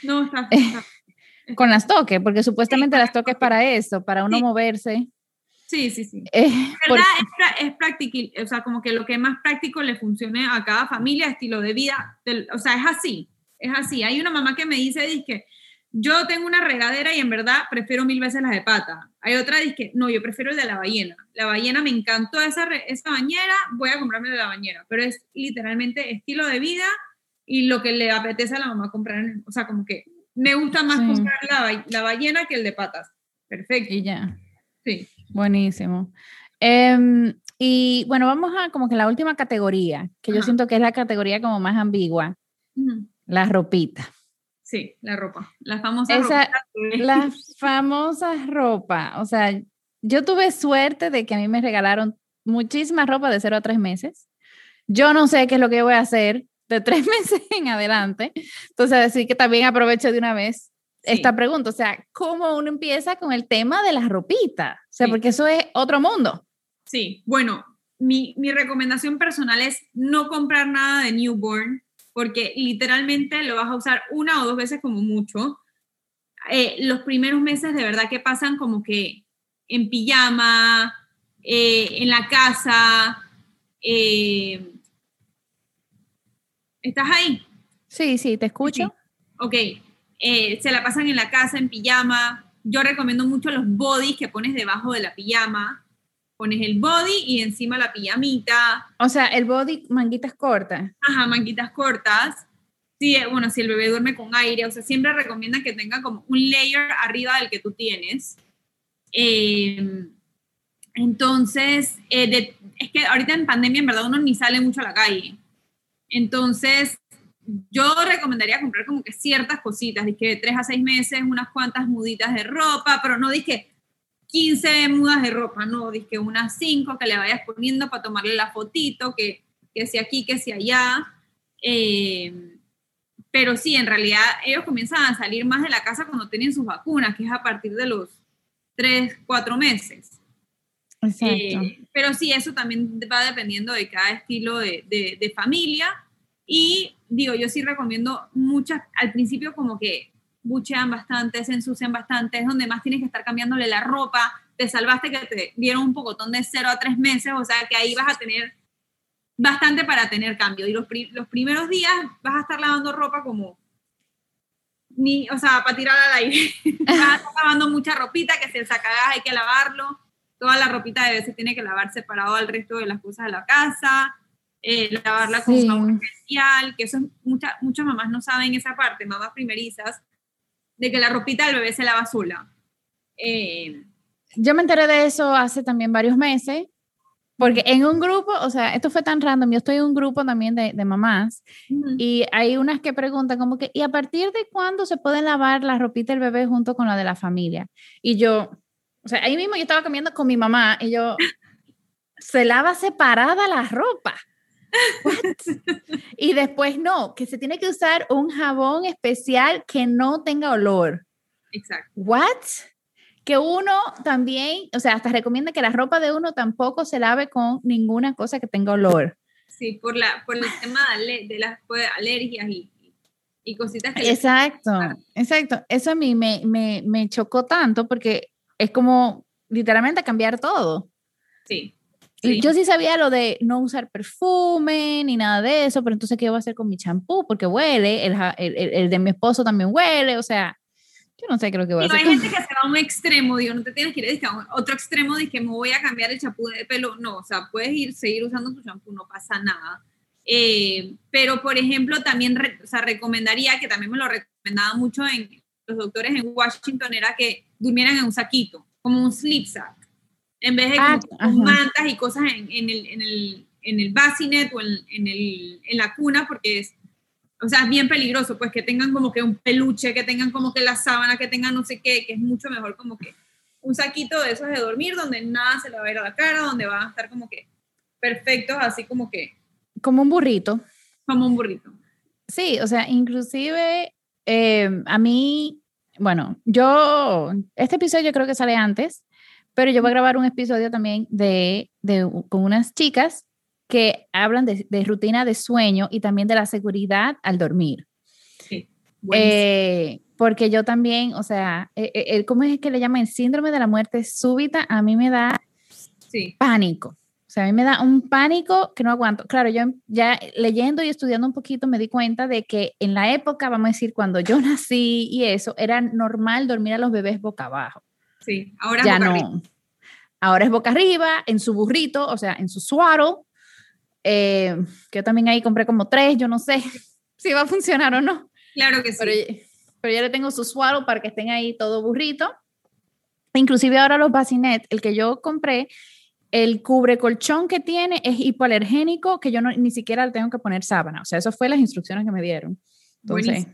No, está, con las toques, porque supuestamente las toques para eso, para uno moverse. Sí, sí, sí. Eh, verdad es, práctico, o sea, como que lo que más práctico le funcione a cada familia, estilo de vida, o sea, es así, es así. Hay una mamá que me dice, dice, yo tengo una regadera y en verdad prefiero mil veces las de pata. Hay otra dice, no, yo prefiero el de la ballena. La ballena me encantó esa, esa bañera, voy a comprarme de la bañera, pero es literalmente estilo de vida y lo que le apetece a la mamá comprar, o sea, como que me gusta más comprar la, la, ballena que el de patas. Perfecto. Y ya. Sí. Buenísimo. Em, y bueno, vamos a como que la última categoría, que yo siento que es la categoría como más ambigua, la ropita. Sí, la ropa, la famosa ropa. La famosa ropa, o sea, yo tuve suerte de que a mí me regalaron muchísima ropa de 0 a 3 meses. Yo no sé qué es lo que voy a hacer de tres meses en adelante. Entonces, así que también aprovecho de una vez esta pregunta, o sea, ¿cómo uno empieza con el tema de las ropitas? O sea, porque eso es otro mundo. Sí, bueno, mi, mi, recomendación personal es no comprar nada de newborn porque literalmente lo vas a usar una o dos veces como mucho. Eh, los primeros meses de verdad que pasan como que en pijama, eh, en la casa. Eh, ¿Estás ahí? Sí, sí, te escucho. Ok, se la pasan en la casa, en pijama. Yo recomiendo mucho los bodies que pones debajo de la pijama pones el body y encima la pijamita. O sea, el body, manguitas cortas. Ajá, manguitas cortas. Sí, eh, bueno, si el bebé duerme con aire, o sea, siempre recomienda que tenga como un layer arriba del que tú tienes. Em, entonces, eh, es que ahorita en pandemia en verdad uno ni sale mucho a la calle. Entonces, yo recomendaría comprar como que ciertas cositas, de que tres a seis meses, unas cuantas muditas de ropa, pero no dije 15 mudas de ropa, no, que unas 5 que le vayas poniendo para tomarle la fotito, que, que sea aquí, que sea allá. Eh, pero sí, en realidad ellos comienzan a salir más de la casa cuando tienen sus vacunas, que es a partir de los 3, 4 meses. Eh, pero sí, eso también va dependiendo de cada estilo de, de, de familia. Y digo, yo sí recomiendo muchas, al principio como que buchean bastante, se ensucian bastante, es donde más tienes que estar cambiándole la ropa, te salvaste que te dieron un pocotón de 0 a 3 meses, o sea que ahí vas a tener bastante para tener cambio. Y los, los primeros días vas a estar lavando ropa como, ni, o sea, para tirar al aire. vas a estar lavando mucha ropita que si el sacagas hay que lavarlo. Toda la ropita de veces tiene que lavar separado al resto de las cosas de la casa. Eh, lavarla con un especial, que eso muchas muchas mamás no saben esa parte, mamás primerizas, de que la ropita del bebé se lava sola. Eh, yo me enteré de eso hace también varios meses, porque en un grupo, o sea, esto fue tan random, yo estoy en un grupo también de, de mamás y hay unas que preguntan como que, ¿y a partir de cuándo se puede lavar la ropita del bebé junto con la de la familia? Y yo, o sea, ahí mismo yo estaba comiendo con mi mamá y yo, se lava separada la ropa. y después no, que se tiene que usar un jabón especial que no tenga olor. Exacto. ¿What? Que uno también, o sea, hasta recomienda que la ropa de uno tampoco se lave con ninguna cosa que tenga olor. Sí, por, la, por el tema de las pues, alergias y, y cositas que... Exacto, exacto. Eso a mí me, me, me chocó tanto porque es como literalmente cambiar todo. Sí. Yo sí sabía lo de no usar perfume ni nada de eso, pero entonces, ¿qué voy a hacer con mi champú? Porque huele, el, el, el, de mi esposo también huele, o sea, yo no sé, creo que voy a hacer. Hay gente que se va a un extremo, digo, no te tienes que ir a otro extremo de que me voy a cambiar el champú de pelo, no, o sea, puedes ir, seguir usando tu champú, no pasa nada. Eh, pero, por ejemplo, también o sea, recomendaría, que también me lo recomendaba mucho en los doctores en Washington, era que durmieran en un saquito, como un sleep sack en vez de ah, con mantas y cosas en, en, el, en, el, en el bassinet o en, el, en la cuna, porque es, o sea, es bien peligroso, pues que tengan como que un peluche, que tengan como que la sábana, que tengan no sé qué, que es mucho mejor como que un saquito de esos de dormir donde nada se le va a ver a la cara, donde van a estar como que perfectos, así como que... Como un burrito. Como un burrito. Sí, o sea, inclusive eh, a mí, bueno, yo, este episodio creo que sale antes, pero yo voy a grabar un episodio también de, de con unas chicas que hablan de, de, rutina de sueño y también de la seguridad al dormir. Sí, eh, porque yo también, o sea, el, eh, eh, ¿cómo es que le llaman? El síndrome de la muerte súbita, a mí me da sí. pánico. O sea, a mí me da un pánico que no aguanto. Claro, yo ya leyendo y estudiando un poquito me di cuenta de que en la época, vamos a decir, cuando yo nací y eso, era normal dormir a los bebés boca abajo. Sí, ahora ya no. Ahora es boca arriba, en su burrito, o sea, en su suaro. Eh, que yo también ahí compré como tres, yo no sé si va a funcionar o no. Claro que sí. Pero, pero ya le tengo su suaro para que estén ahí todo burrito. Inclusive ahora los bacinet, el que yo compré, el cubre colchón que tiene es hipoalergénico, que yo no, ni siquiera le tengo que poner sábana. O sea, eso fue las instrucciones que me dieron. Entonces,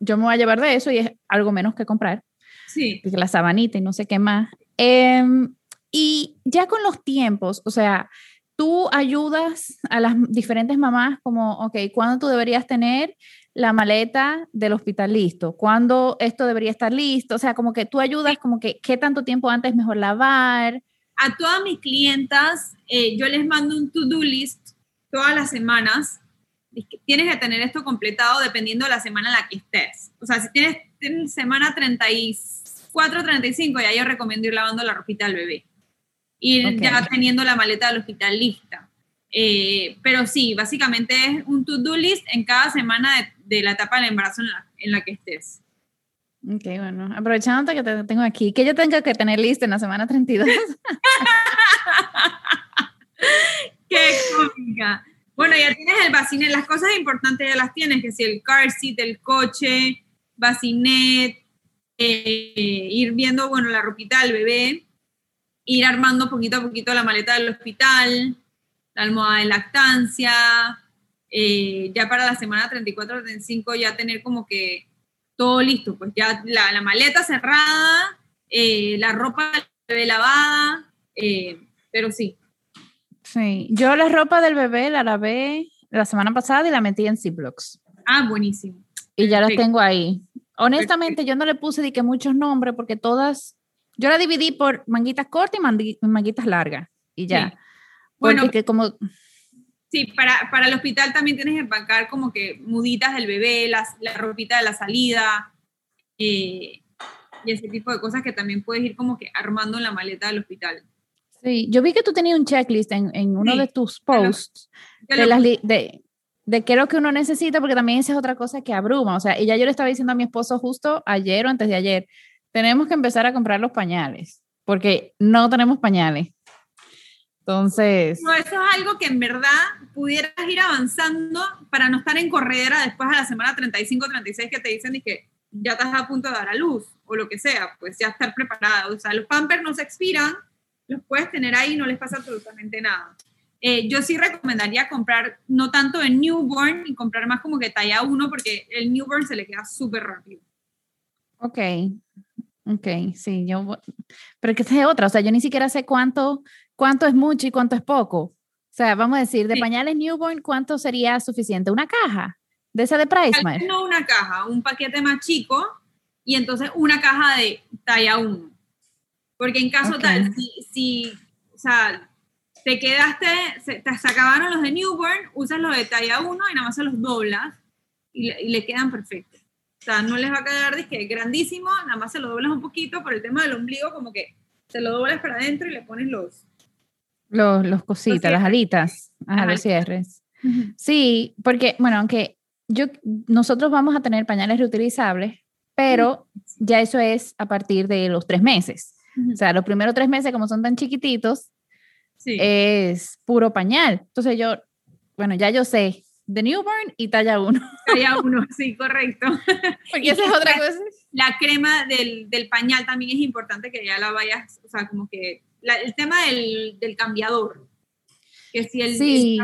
yo me voy a llevar de eso y es algo menos que comprar. Sí. La sabanita y no sé qué más. Em, y ya con los tiempos, o sea, tú ayudas a las diferentes mamás como, ok, ¿cuándo tú deberías tener la maleta del hospital listo? ¿Cuándo esto debería estar listo? O sea, como que tú ayudas, como que qué tanto tiempo antes es mejor lavar. A todas mis clientas, eh, yo les mando un to-do list todas las semanas tienes que tener esto completado dependiendo de la semana en la que estés. O sea, si tienes, tienes semana 34, 35, ya yo recomiendo ir lavando la ropita del bebé. Ir ya teniendo la maleta del hospital lista. Eh, pero sí, básicamente es un to-do list en cada semana de, la etapa del embarazo en la, en la que estés. Ok, bueno, aprovechando que te tengo aquí, que yo tenga que tener lista en la semana 32. Qué cómica. Bueno, ya tienes el bacinet, las cosas importantes ya las tienes, que si el car seat, el coche, bacinet, eh, ir viendo, bueno, la ropita del bebé, ir armando poquito a poquito la maleta del hospital, la almohada de lactancia, eh, ya para la semana 34-35 ya tener como que todo listo, pues ya la, maleta cerrada, eh, la ropa lavada, pero sí, Sí, yo la ropa del bebé la lavé la semana pasada y la metí en Ziplocs. Ah, buenísimo. Y ya las tengo ahí. Honestamente, yo no le puse de que muchos nombres porque todas, yo la dividí por manguitas cortas y manguitas largas y ya. Bueno, que como... Sí, para, para, el hospital también tienes que empacar como que muditas del bebé, las, la ropita de la salida eh, y ese tipo de cosas que también puedes ir como que armando en la maleta del hospital. Sí, yo vi que tú tenías un checklist en, en uno de tus posts de, las de, de qué es lo que uno necesita, porque también esa es otra cosa que abruma. O sea, y ya yo le estaba diciendo a mi esposo justo ayer o antes de ayer, tenemos que empezar a comprar los pañales, porque no tenemos pañales. Entonces... No, eso es algo que en verdad pudieras ir avanzando para no estar en corredera después a la semana 35, 36 que te dicen y que ya estás a punto de dar a luz o lo que sea, pues ya estar preparado. O sea, los pampers no se expiran, los puedes tener ahí no les pasa absolutamente nada. Eh, yo sí recomendaría comprar, no tanto en newborn, y comprar más como que talla 1, porque el newborn se le queda súper rápido. Ok, ok, sí, yo, pero que sea otra, o sea, yo ni siquiera sé cuánto, cuánto es mucho y cuánto es poco. O sea, vamos a decir, de pañales newborn, ¿cuánto sería suficiente? ¿Una caja? ¿De esa de Price No una caja, un paquete más chico y entonces una caja de talla 1. Porque en caso tal, si, si, o sea, te quedaste, se, te, acabaron los de newborn, usas los de talla 1 y nada más se los doblas y, le quedan perfectos. O sea, no les va a quedar que grandísimo, nada más se lo doblas un poquito por el tema del ombligo, como que se lo doblas para adentro y le pones los... Los, los cositas, las alitas, a los cierres. Sí, porque, bueno, aunque yo, nosotros vamos a tener pañales reutilizables, pero ya eso es a partir de los tres meses. O sea, los primeros tres meses, como son tan chiquititos, es puro pañal. Entonces yo, bueno, ya yo sé, de newborn y talla 1. Talla 1, sí, correcto. Porque esa es otra cosa. La crema del, del, pañal también es importante que ya la vayas, o sea, como que el tema del, del, cambiador. Que si el, sí.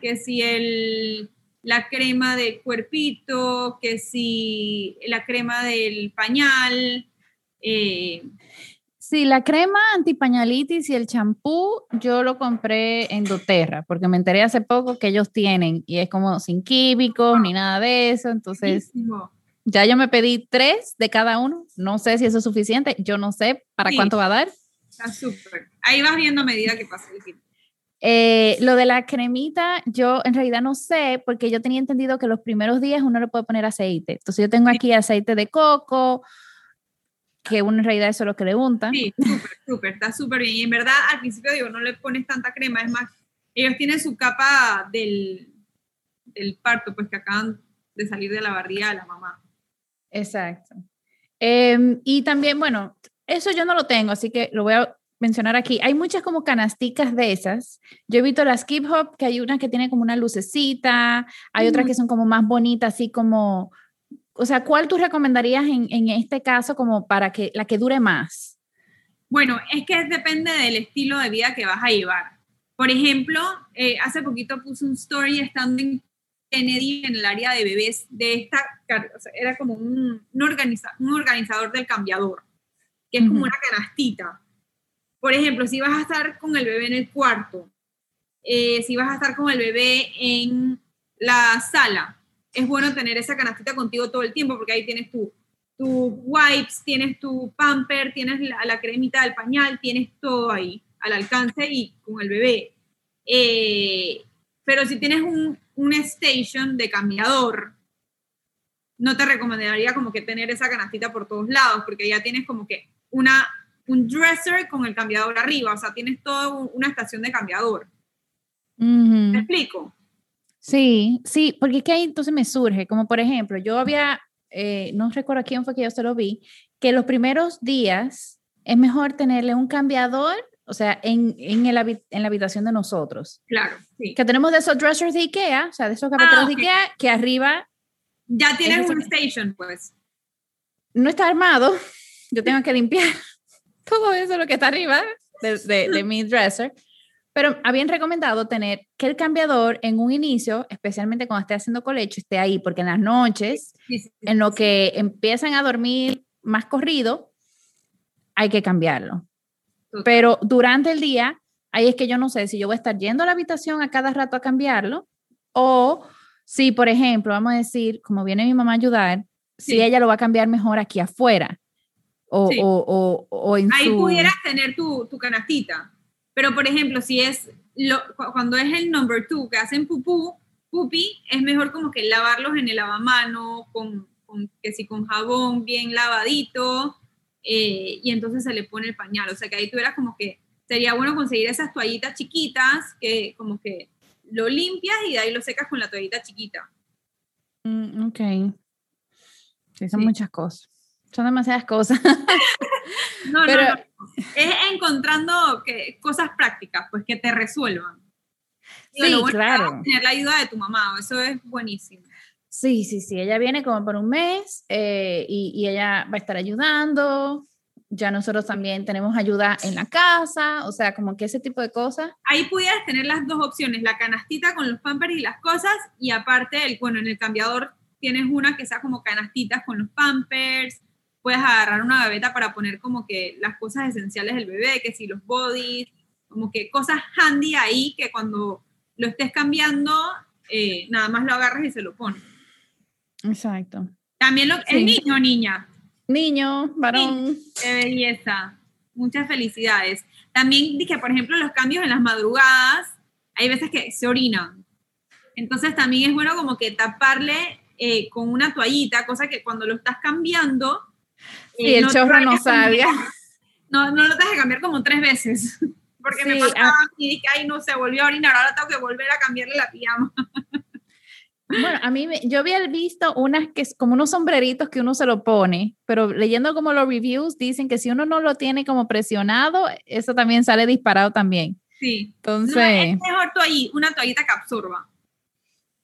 que si el, la crema de cuerpito, que si la crema del pañal, eh, sí, la crema antipañalitis y el champú yo lo compré en doTERRA porque me enteré hace poco que ellos tienen y es como sin químicos ni nada de eso, entonces ya yo me pedí tres de cada uno, no sé si eso es suficiente, yo no sé para cuánto va a dar. Está súper. Ahí vas viendo a medida que pasa el tiempo. Eh, lo de la cremita, yo en realidad no sé, porque yo tenía entendido que los primeros días uno le puede poner aceite. Entonces yo tengo aquí aceite de coco, que uno en realidad eso es lo que le unta. Sí, súper, súper, está súper bien. Y en verdad, al principio digo, no le pones tanta crema, es más, ellos tienen su capa del, del parto, pues que acaban de salir de la barriga de la mamá. Exacto. Em, y también, bueno, eso yo no lo tengo, así que lo voy a mencionar aquí. Hay muchas como canasticas de esas. Yo he visto las Keep Hop, que hay una que tiene como una lucecita, hay otras que son como más bonitas, así como o sea, ¿cuál tú recomendarías en, en, este caso como para que la que dure más? Bueno, es que depende del estilo de vida que vas a llevar. Por ejemplo, eh, hace poquito puse un story estando en Kennedy en el área de bebés de esta, o sea, era como un, un, organiza, un, organizador del cambiador, que es como una canastita. Por ejemplo, si vas a estar con el bebé en el cuarto, eh, si vas a estar con el bebé en la sala, es bueno tener esa canastita contigo todo el tiempo porque ahí tienes tu, tu wipes, tienes tu pamper, tienes la, cremita del pañal, tienes todo ahí al alcance y con el bebé. Eh, pero si tienes un, un station de cambiador, no te recomendaría como que tener esa canastita por todos lados, porque ya tienes como que una, un dresser con el cambiador arriba, o sea, tienes toda una estación de cambiador. ¿Me explico? Sí, sí, porque es que ahí entonces me surge, como por ejemplo, yo había, eh, no recuerdo a quién fue que yo se lo vi, que los primeros días es mejor tenerle un cambiador, o sea, en, en, el, en la habitación de nosotros. Claro, sí. Que tenemos de esos dressers de Ikea, o sea, de esos cafeteros ah, de Ikea, que arriba... Ya tienes un station, pues. No está armado, yo tengo que limpiar todo eso lo que está arriba de, de, de mi dresser. Pero habían recomendado tener que el cambiador en un inicio, especialmente cuando esté haciendo colecho, esté ahí, porque en las noches, en lo que empiezan a dormir más corrido, hay que cambiarlo. Pero durante el día, ahí es que yo no sé si yo voy a estar yendo a la habitación a cada rato a cambiarlo o si, por ejemplo, vamos a decir, como viene mi mamá a ayudar, si ella lo va a cambiar mejor aquí afuera. O, o, o, en Ahí pudieras tener tu, tu canastita. Pero, por ejemplo, si es lo, cuando es el number two que hacen pupú, pupi, es mejor como que lavarlos en el lavamano, con, con que si con jabón bien lavadito, eh, y entonces se le pone el pañal. O sea que ahí tuvieras como que sería bueno conseguir esas toallitas chiquitas que como que lo limpias y de ahí lo secas con la toallita chiquita. Mm, ok. Sí, son muchas cosas. Son demasiadas cosas. no, no, no es encontrando que, cosas prácticas, pues que te resuelvan. Sí, claro. Tener la ayuda de tu mamá, eso es buenísimo. Sí, sí, sí, ella viene como por un mes eh, y, y, ella va a estar ayudando. Ya nosotros también tenemos ayuda en la casa, o sea, como que ese tipo de cosas. Ahí pudieras tener las dos opciones, la canastita con los pampers y las cosas, y aparte, el, bueno, en el cambiador tienes una que sea como canastitas con los pampers, puedes agarrar una gaveta para poner como que las cosas esenciales del bebé, que si los bodies, como que cosas handy ahí que cuando lo estés cambiando, eh, nada más lo agarras y se lo pones. Exacto. También lo, es niño o niña. Niño, varón. qué belleza. Muchas felicidades. También dije, por ejemplo, los cambios en las madrugadas, hay veces que se orinan. Entonces también es bueno como que taparle eh, con una toallita, cosa que cuando lo estás cambiando, y el chorro no salga. No, no lo dejes cambiar como tres veces. Porque me pasaba ah. y dije, ay, no se volvió a orinar, ahora tengo que volver a cambiarle la pijama. Bueno, a mí, yo había visto unas que es como unos sombreritos que uno se lo pone, pero leyendo como los reviews dicen que si uno no lo tiene como presionado, eso también sale disparado también. Sí. Entonces. es mejor una toallita que absorba.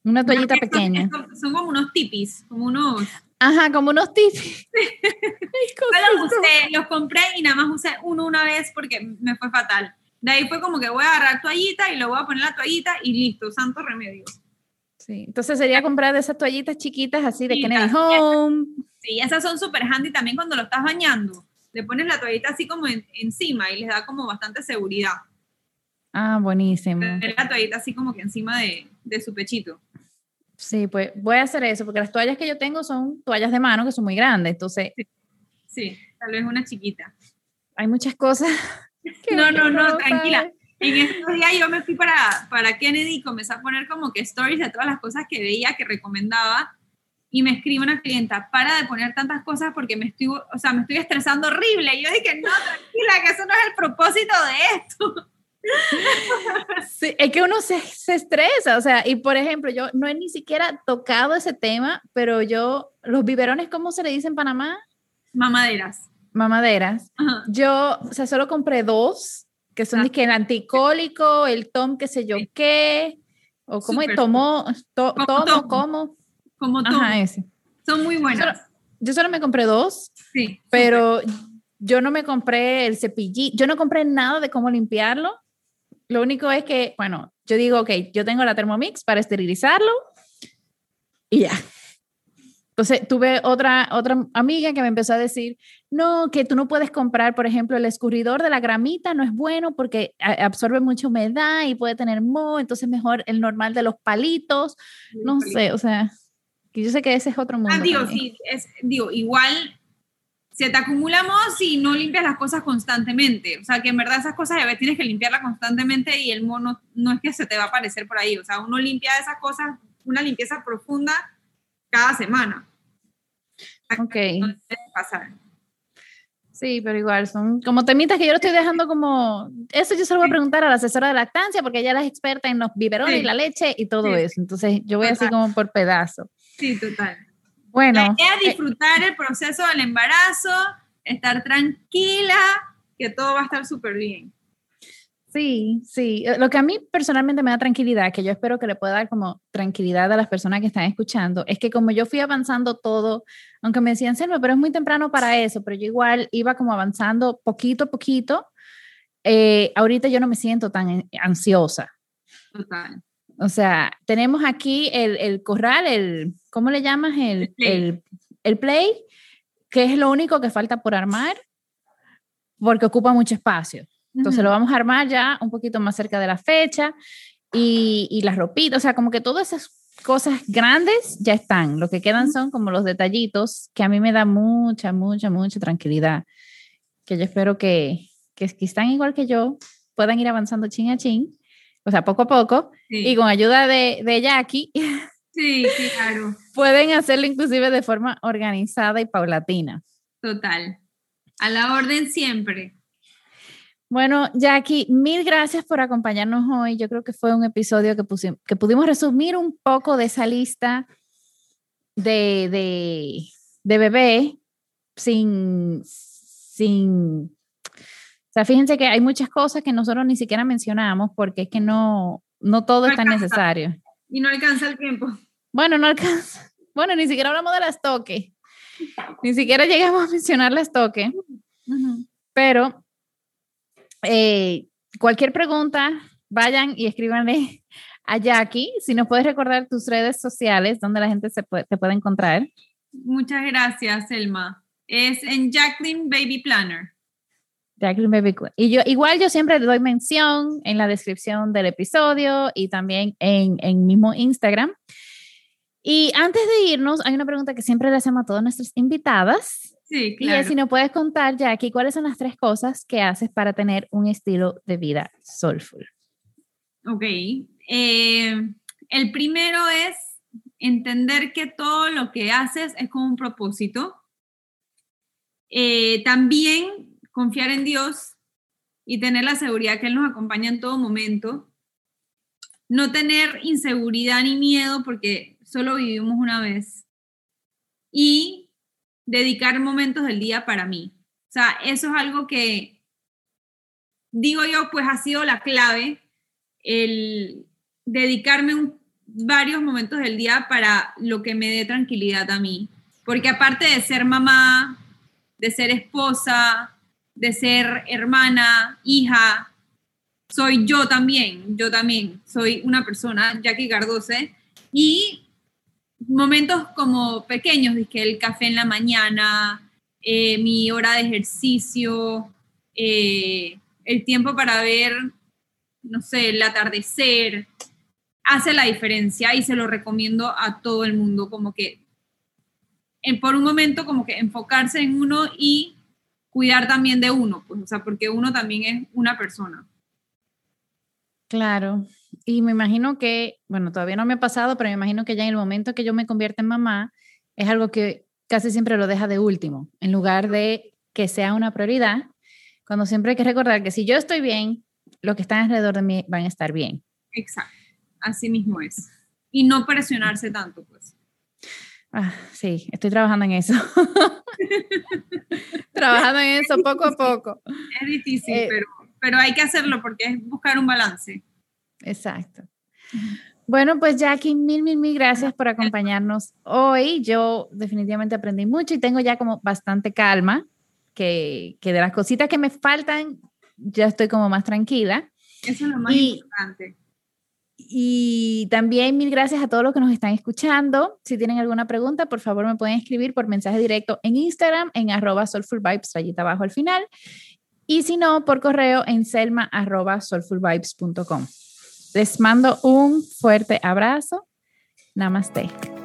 Una toallita pequeña. Son, son, como unos tipis, como unos. Ajá, como unos tips. los usé, los compré y nada más usé uno una vez porque me fue fatal. De ahí fue como que voy a agarrar toallita y lo voy a poner la toallita y listo, santo remedio. Sí, entonces sería comprar de esas toallitas chiquitas así de Kennedy Home. Sí, esas son súper handy también cuando lo estás bañando. Le pones la toallita así como encima y les da como bastante seguridad. Ah, buenísimo. la toallita así como que encima de, de su pechito. Sí, pues voy a hacer eso, porque las toallas que yo tengo son toallas de mano que son muy grandes, entonces... Sí, tal vez una chiquita. Hay muchas cosas. no, no, no, tranquila. En estos días yo me fui para, para Kennedy y comencé a poner como que stories de todas las cosas que veía, que recomendaba, y me escribe una clienta, para de poner tantas cosas porque me estoy, o sea, me estoy estresando horrible. Y yo dije, no, tranquila, que eso no es el propósito de esto. Sí, es que uno se, se, estresa, o sea, y por ejemplo, yo no he ni siquiera tocado ese tema, pero yo, los biberones, ¿cómo se le dice en Panamá? Mamaderas. Mamaderas. Yo, o sea, solo compré dos, que son ah. que el anticólico, el tom, qué sé yo qué, o como el tomo, to, tomo, como. Como tomo. Ajá, ese. Son muy buenas. Yo solo, me compré dos, sí, pero yo no me compré el cepillito, yo no compré nada de cómo limpiarlo lo único es que, bueno, yo digo, ok, yo tengo la Thermomix para esterilizarlo y ya. Entonces tuve otra, otra amiga que me empezó a decir, no, que tú no puedes comprar, por ejemplo, el escurridor de la gramita no es bueno porque absorbe mucha humedad y puede tener moho, entonces mejor el normal de los palitos, no sé, o sea, que yo sé que ese es otro mundo. Ah, digo, sí, es, digo, igual se te acumula moho si no limpias las cosas constantemente. O sea, que en verdad esas cosas a veces tienes que limpiarlas constantemente y el mono no es que se te va a aparecer por ahí. O sea, uno limpia esas cosas, una limpieza profunda cada semana. Ok. pasar. Sí, pero igual son como temitas que yo lo estoy dejando como. Eso yo se lo voy a preguntar a la asesora de lactancia porque ella es experta en los biberones y la leche y todo eso. Entonces yo voy así como por pedazo. Sí, total. Bueno. La idea es eh, disfrutar el proceso del embarazo, estar tranquila, que todo va a estar súper bien. Sí, sí. Eh, lo que a mí personalmente me da tranquilidad, que yo espero que le pueda dar como tranquilidad a las personas que están escuchando, es que como yo fui avanzando todo, aunque me decían, Selma, pero es muy temprano para eso, pero yo igual iba como avanzando poquito a poquito, eh, ahorita yo no me siento tan ansiosa. Total. O sea, tenemos aquí el, el corral, el, ¿cómo le llamas? El, el, el, play, que es lo único que falta por armar, porque ocupa mucho espacio. Entonces lo vamos a armar ya un poquito más cerca de la fecha y, y las ropitas, o sea, como que todas esas cosas grandes ya están. Lo que quedan son como los detallitos que a mí me da mucha, mucha, mucha tranquilidad. Que yo espero que, que, que están igual que yo, puedan ir avanzando chin a chin o sea, poco a poco, y con ayuda de, de Jackie, sí, claro. pueden hacerlo inclusive de forma organizada y paulatina. Total. A la orden siempre. Bueno, Jackie, mil gracias por acompañarnos hoy. Yo creo que fue un episodio que, que pudimos resumir un poco de esa lista de, de, de bebé sin, sin sea, fíjense que hay muchas cosas que nosotros ni siquiera mencionamos porque es que no, no todo es tan necesario. Y no alcanza el tiempo. Bueno, no alcanza. Bueno, ni siquiera hablamos de las toques. Ni siquiera llegamos a mencionar las toques. Pero eh, cualquier pregunta, vayan y escríbanle a Jackie. Si nos puedes recordar tus redes sociales donde la gente se puede, te puede encontrar. Muchas gracias, Selma. Es en Jacqueline Baby Planner. Y yo, igual yo siempre doy mención en la descripción del episodio y también en, en mismo Instagram. Y antes de irnos, hay una pregunta que siempre le hacemos a todas nuestras invitadas. Sí, claro. Y es si nos puedes contar, Jackie, cuáles son las tres cosas que haces para tener un estilo de vida soulful. Ok. Eh, el primero es entender que todo lo que haces es con un propósito. Eh, también confiar en Dios y tener la seguridad que Él nos acompaña en todo momento. No tener inseguridad ni miedo porque solo vivimos una vez. Y dedicar momentos del día para mí. O sea, eso es algo que, digo yo, pues ha sido la clave, el dedicarme varios momentos del día para lo que me dé tranquilidad a mí. Porque aparte de ser mamá, de ser esposa, de ser hermana, hija, soy yo también, yo también soy una persona, Jackie Gardose, y momentos como pequeños, que el café en la mañana, eh, mi hora de ejercicio, eh, el tiempo para ver, no sé, el atardecer, hace la diferencia y se lo recomiendo a todo el mundo, como que en, por un momento como que enfocarse en uno y cuidar también de uno, pues, o sea, porque uno también es una persona. Claro, y me imagino que, bueno, todavía no me ha pasado, pero me imagino que ya en el momento que yo me convierta en mamá, es algo que casi siempre lo deja de último, en lugar de que sea una prioridad, cuando siempre hay que recordar que si yo estoy bien, los que están alrededor de mí van a estar bien. Exacto, así mismo es. Y no presionarse tanto, pues. Ah, sí, estoy trabajando en eso. trabajando en eso poco a poco. Es difícil, eh, pero, pero hay que hacerlo porque es buscar un balance. Exacto. Bueno, pues Jackie, mil, mil, mil gracias por acompañarnos hoy. Yo definitivamente aprendí mucho y tengo ya como bastante calma, que, que de las cositas que me faltan, ya estoy como más tranquila. Eso es lo más importante. Y también mil gracias a todos los que nos están escuchando. Si tienen alguna pregunta, por favor me pueden escribir por mensaje directo en Instagram en arroba soulfulvibes, rayita abajo al final. Y si no, por correo en selma arroba soulfulvibes.com. Les mando un fuerte abrazo. Namaste.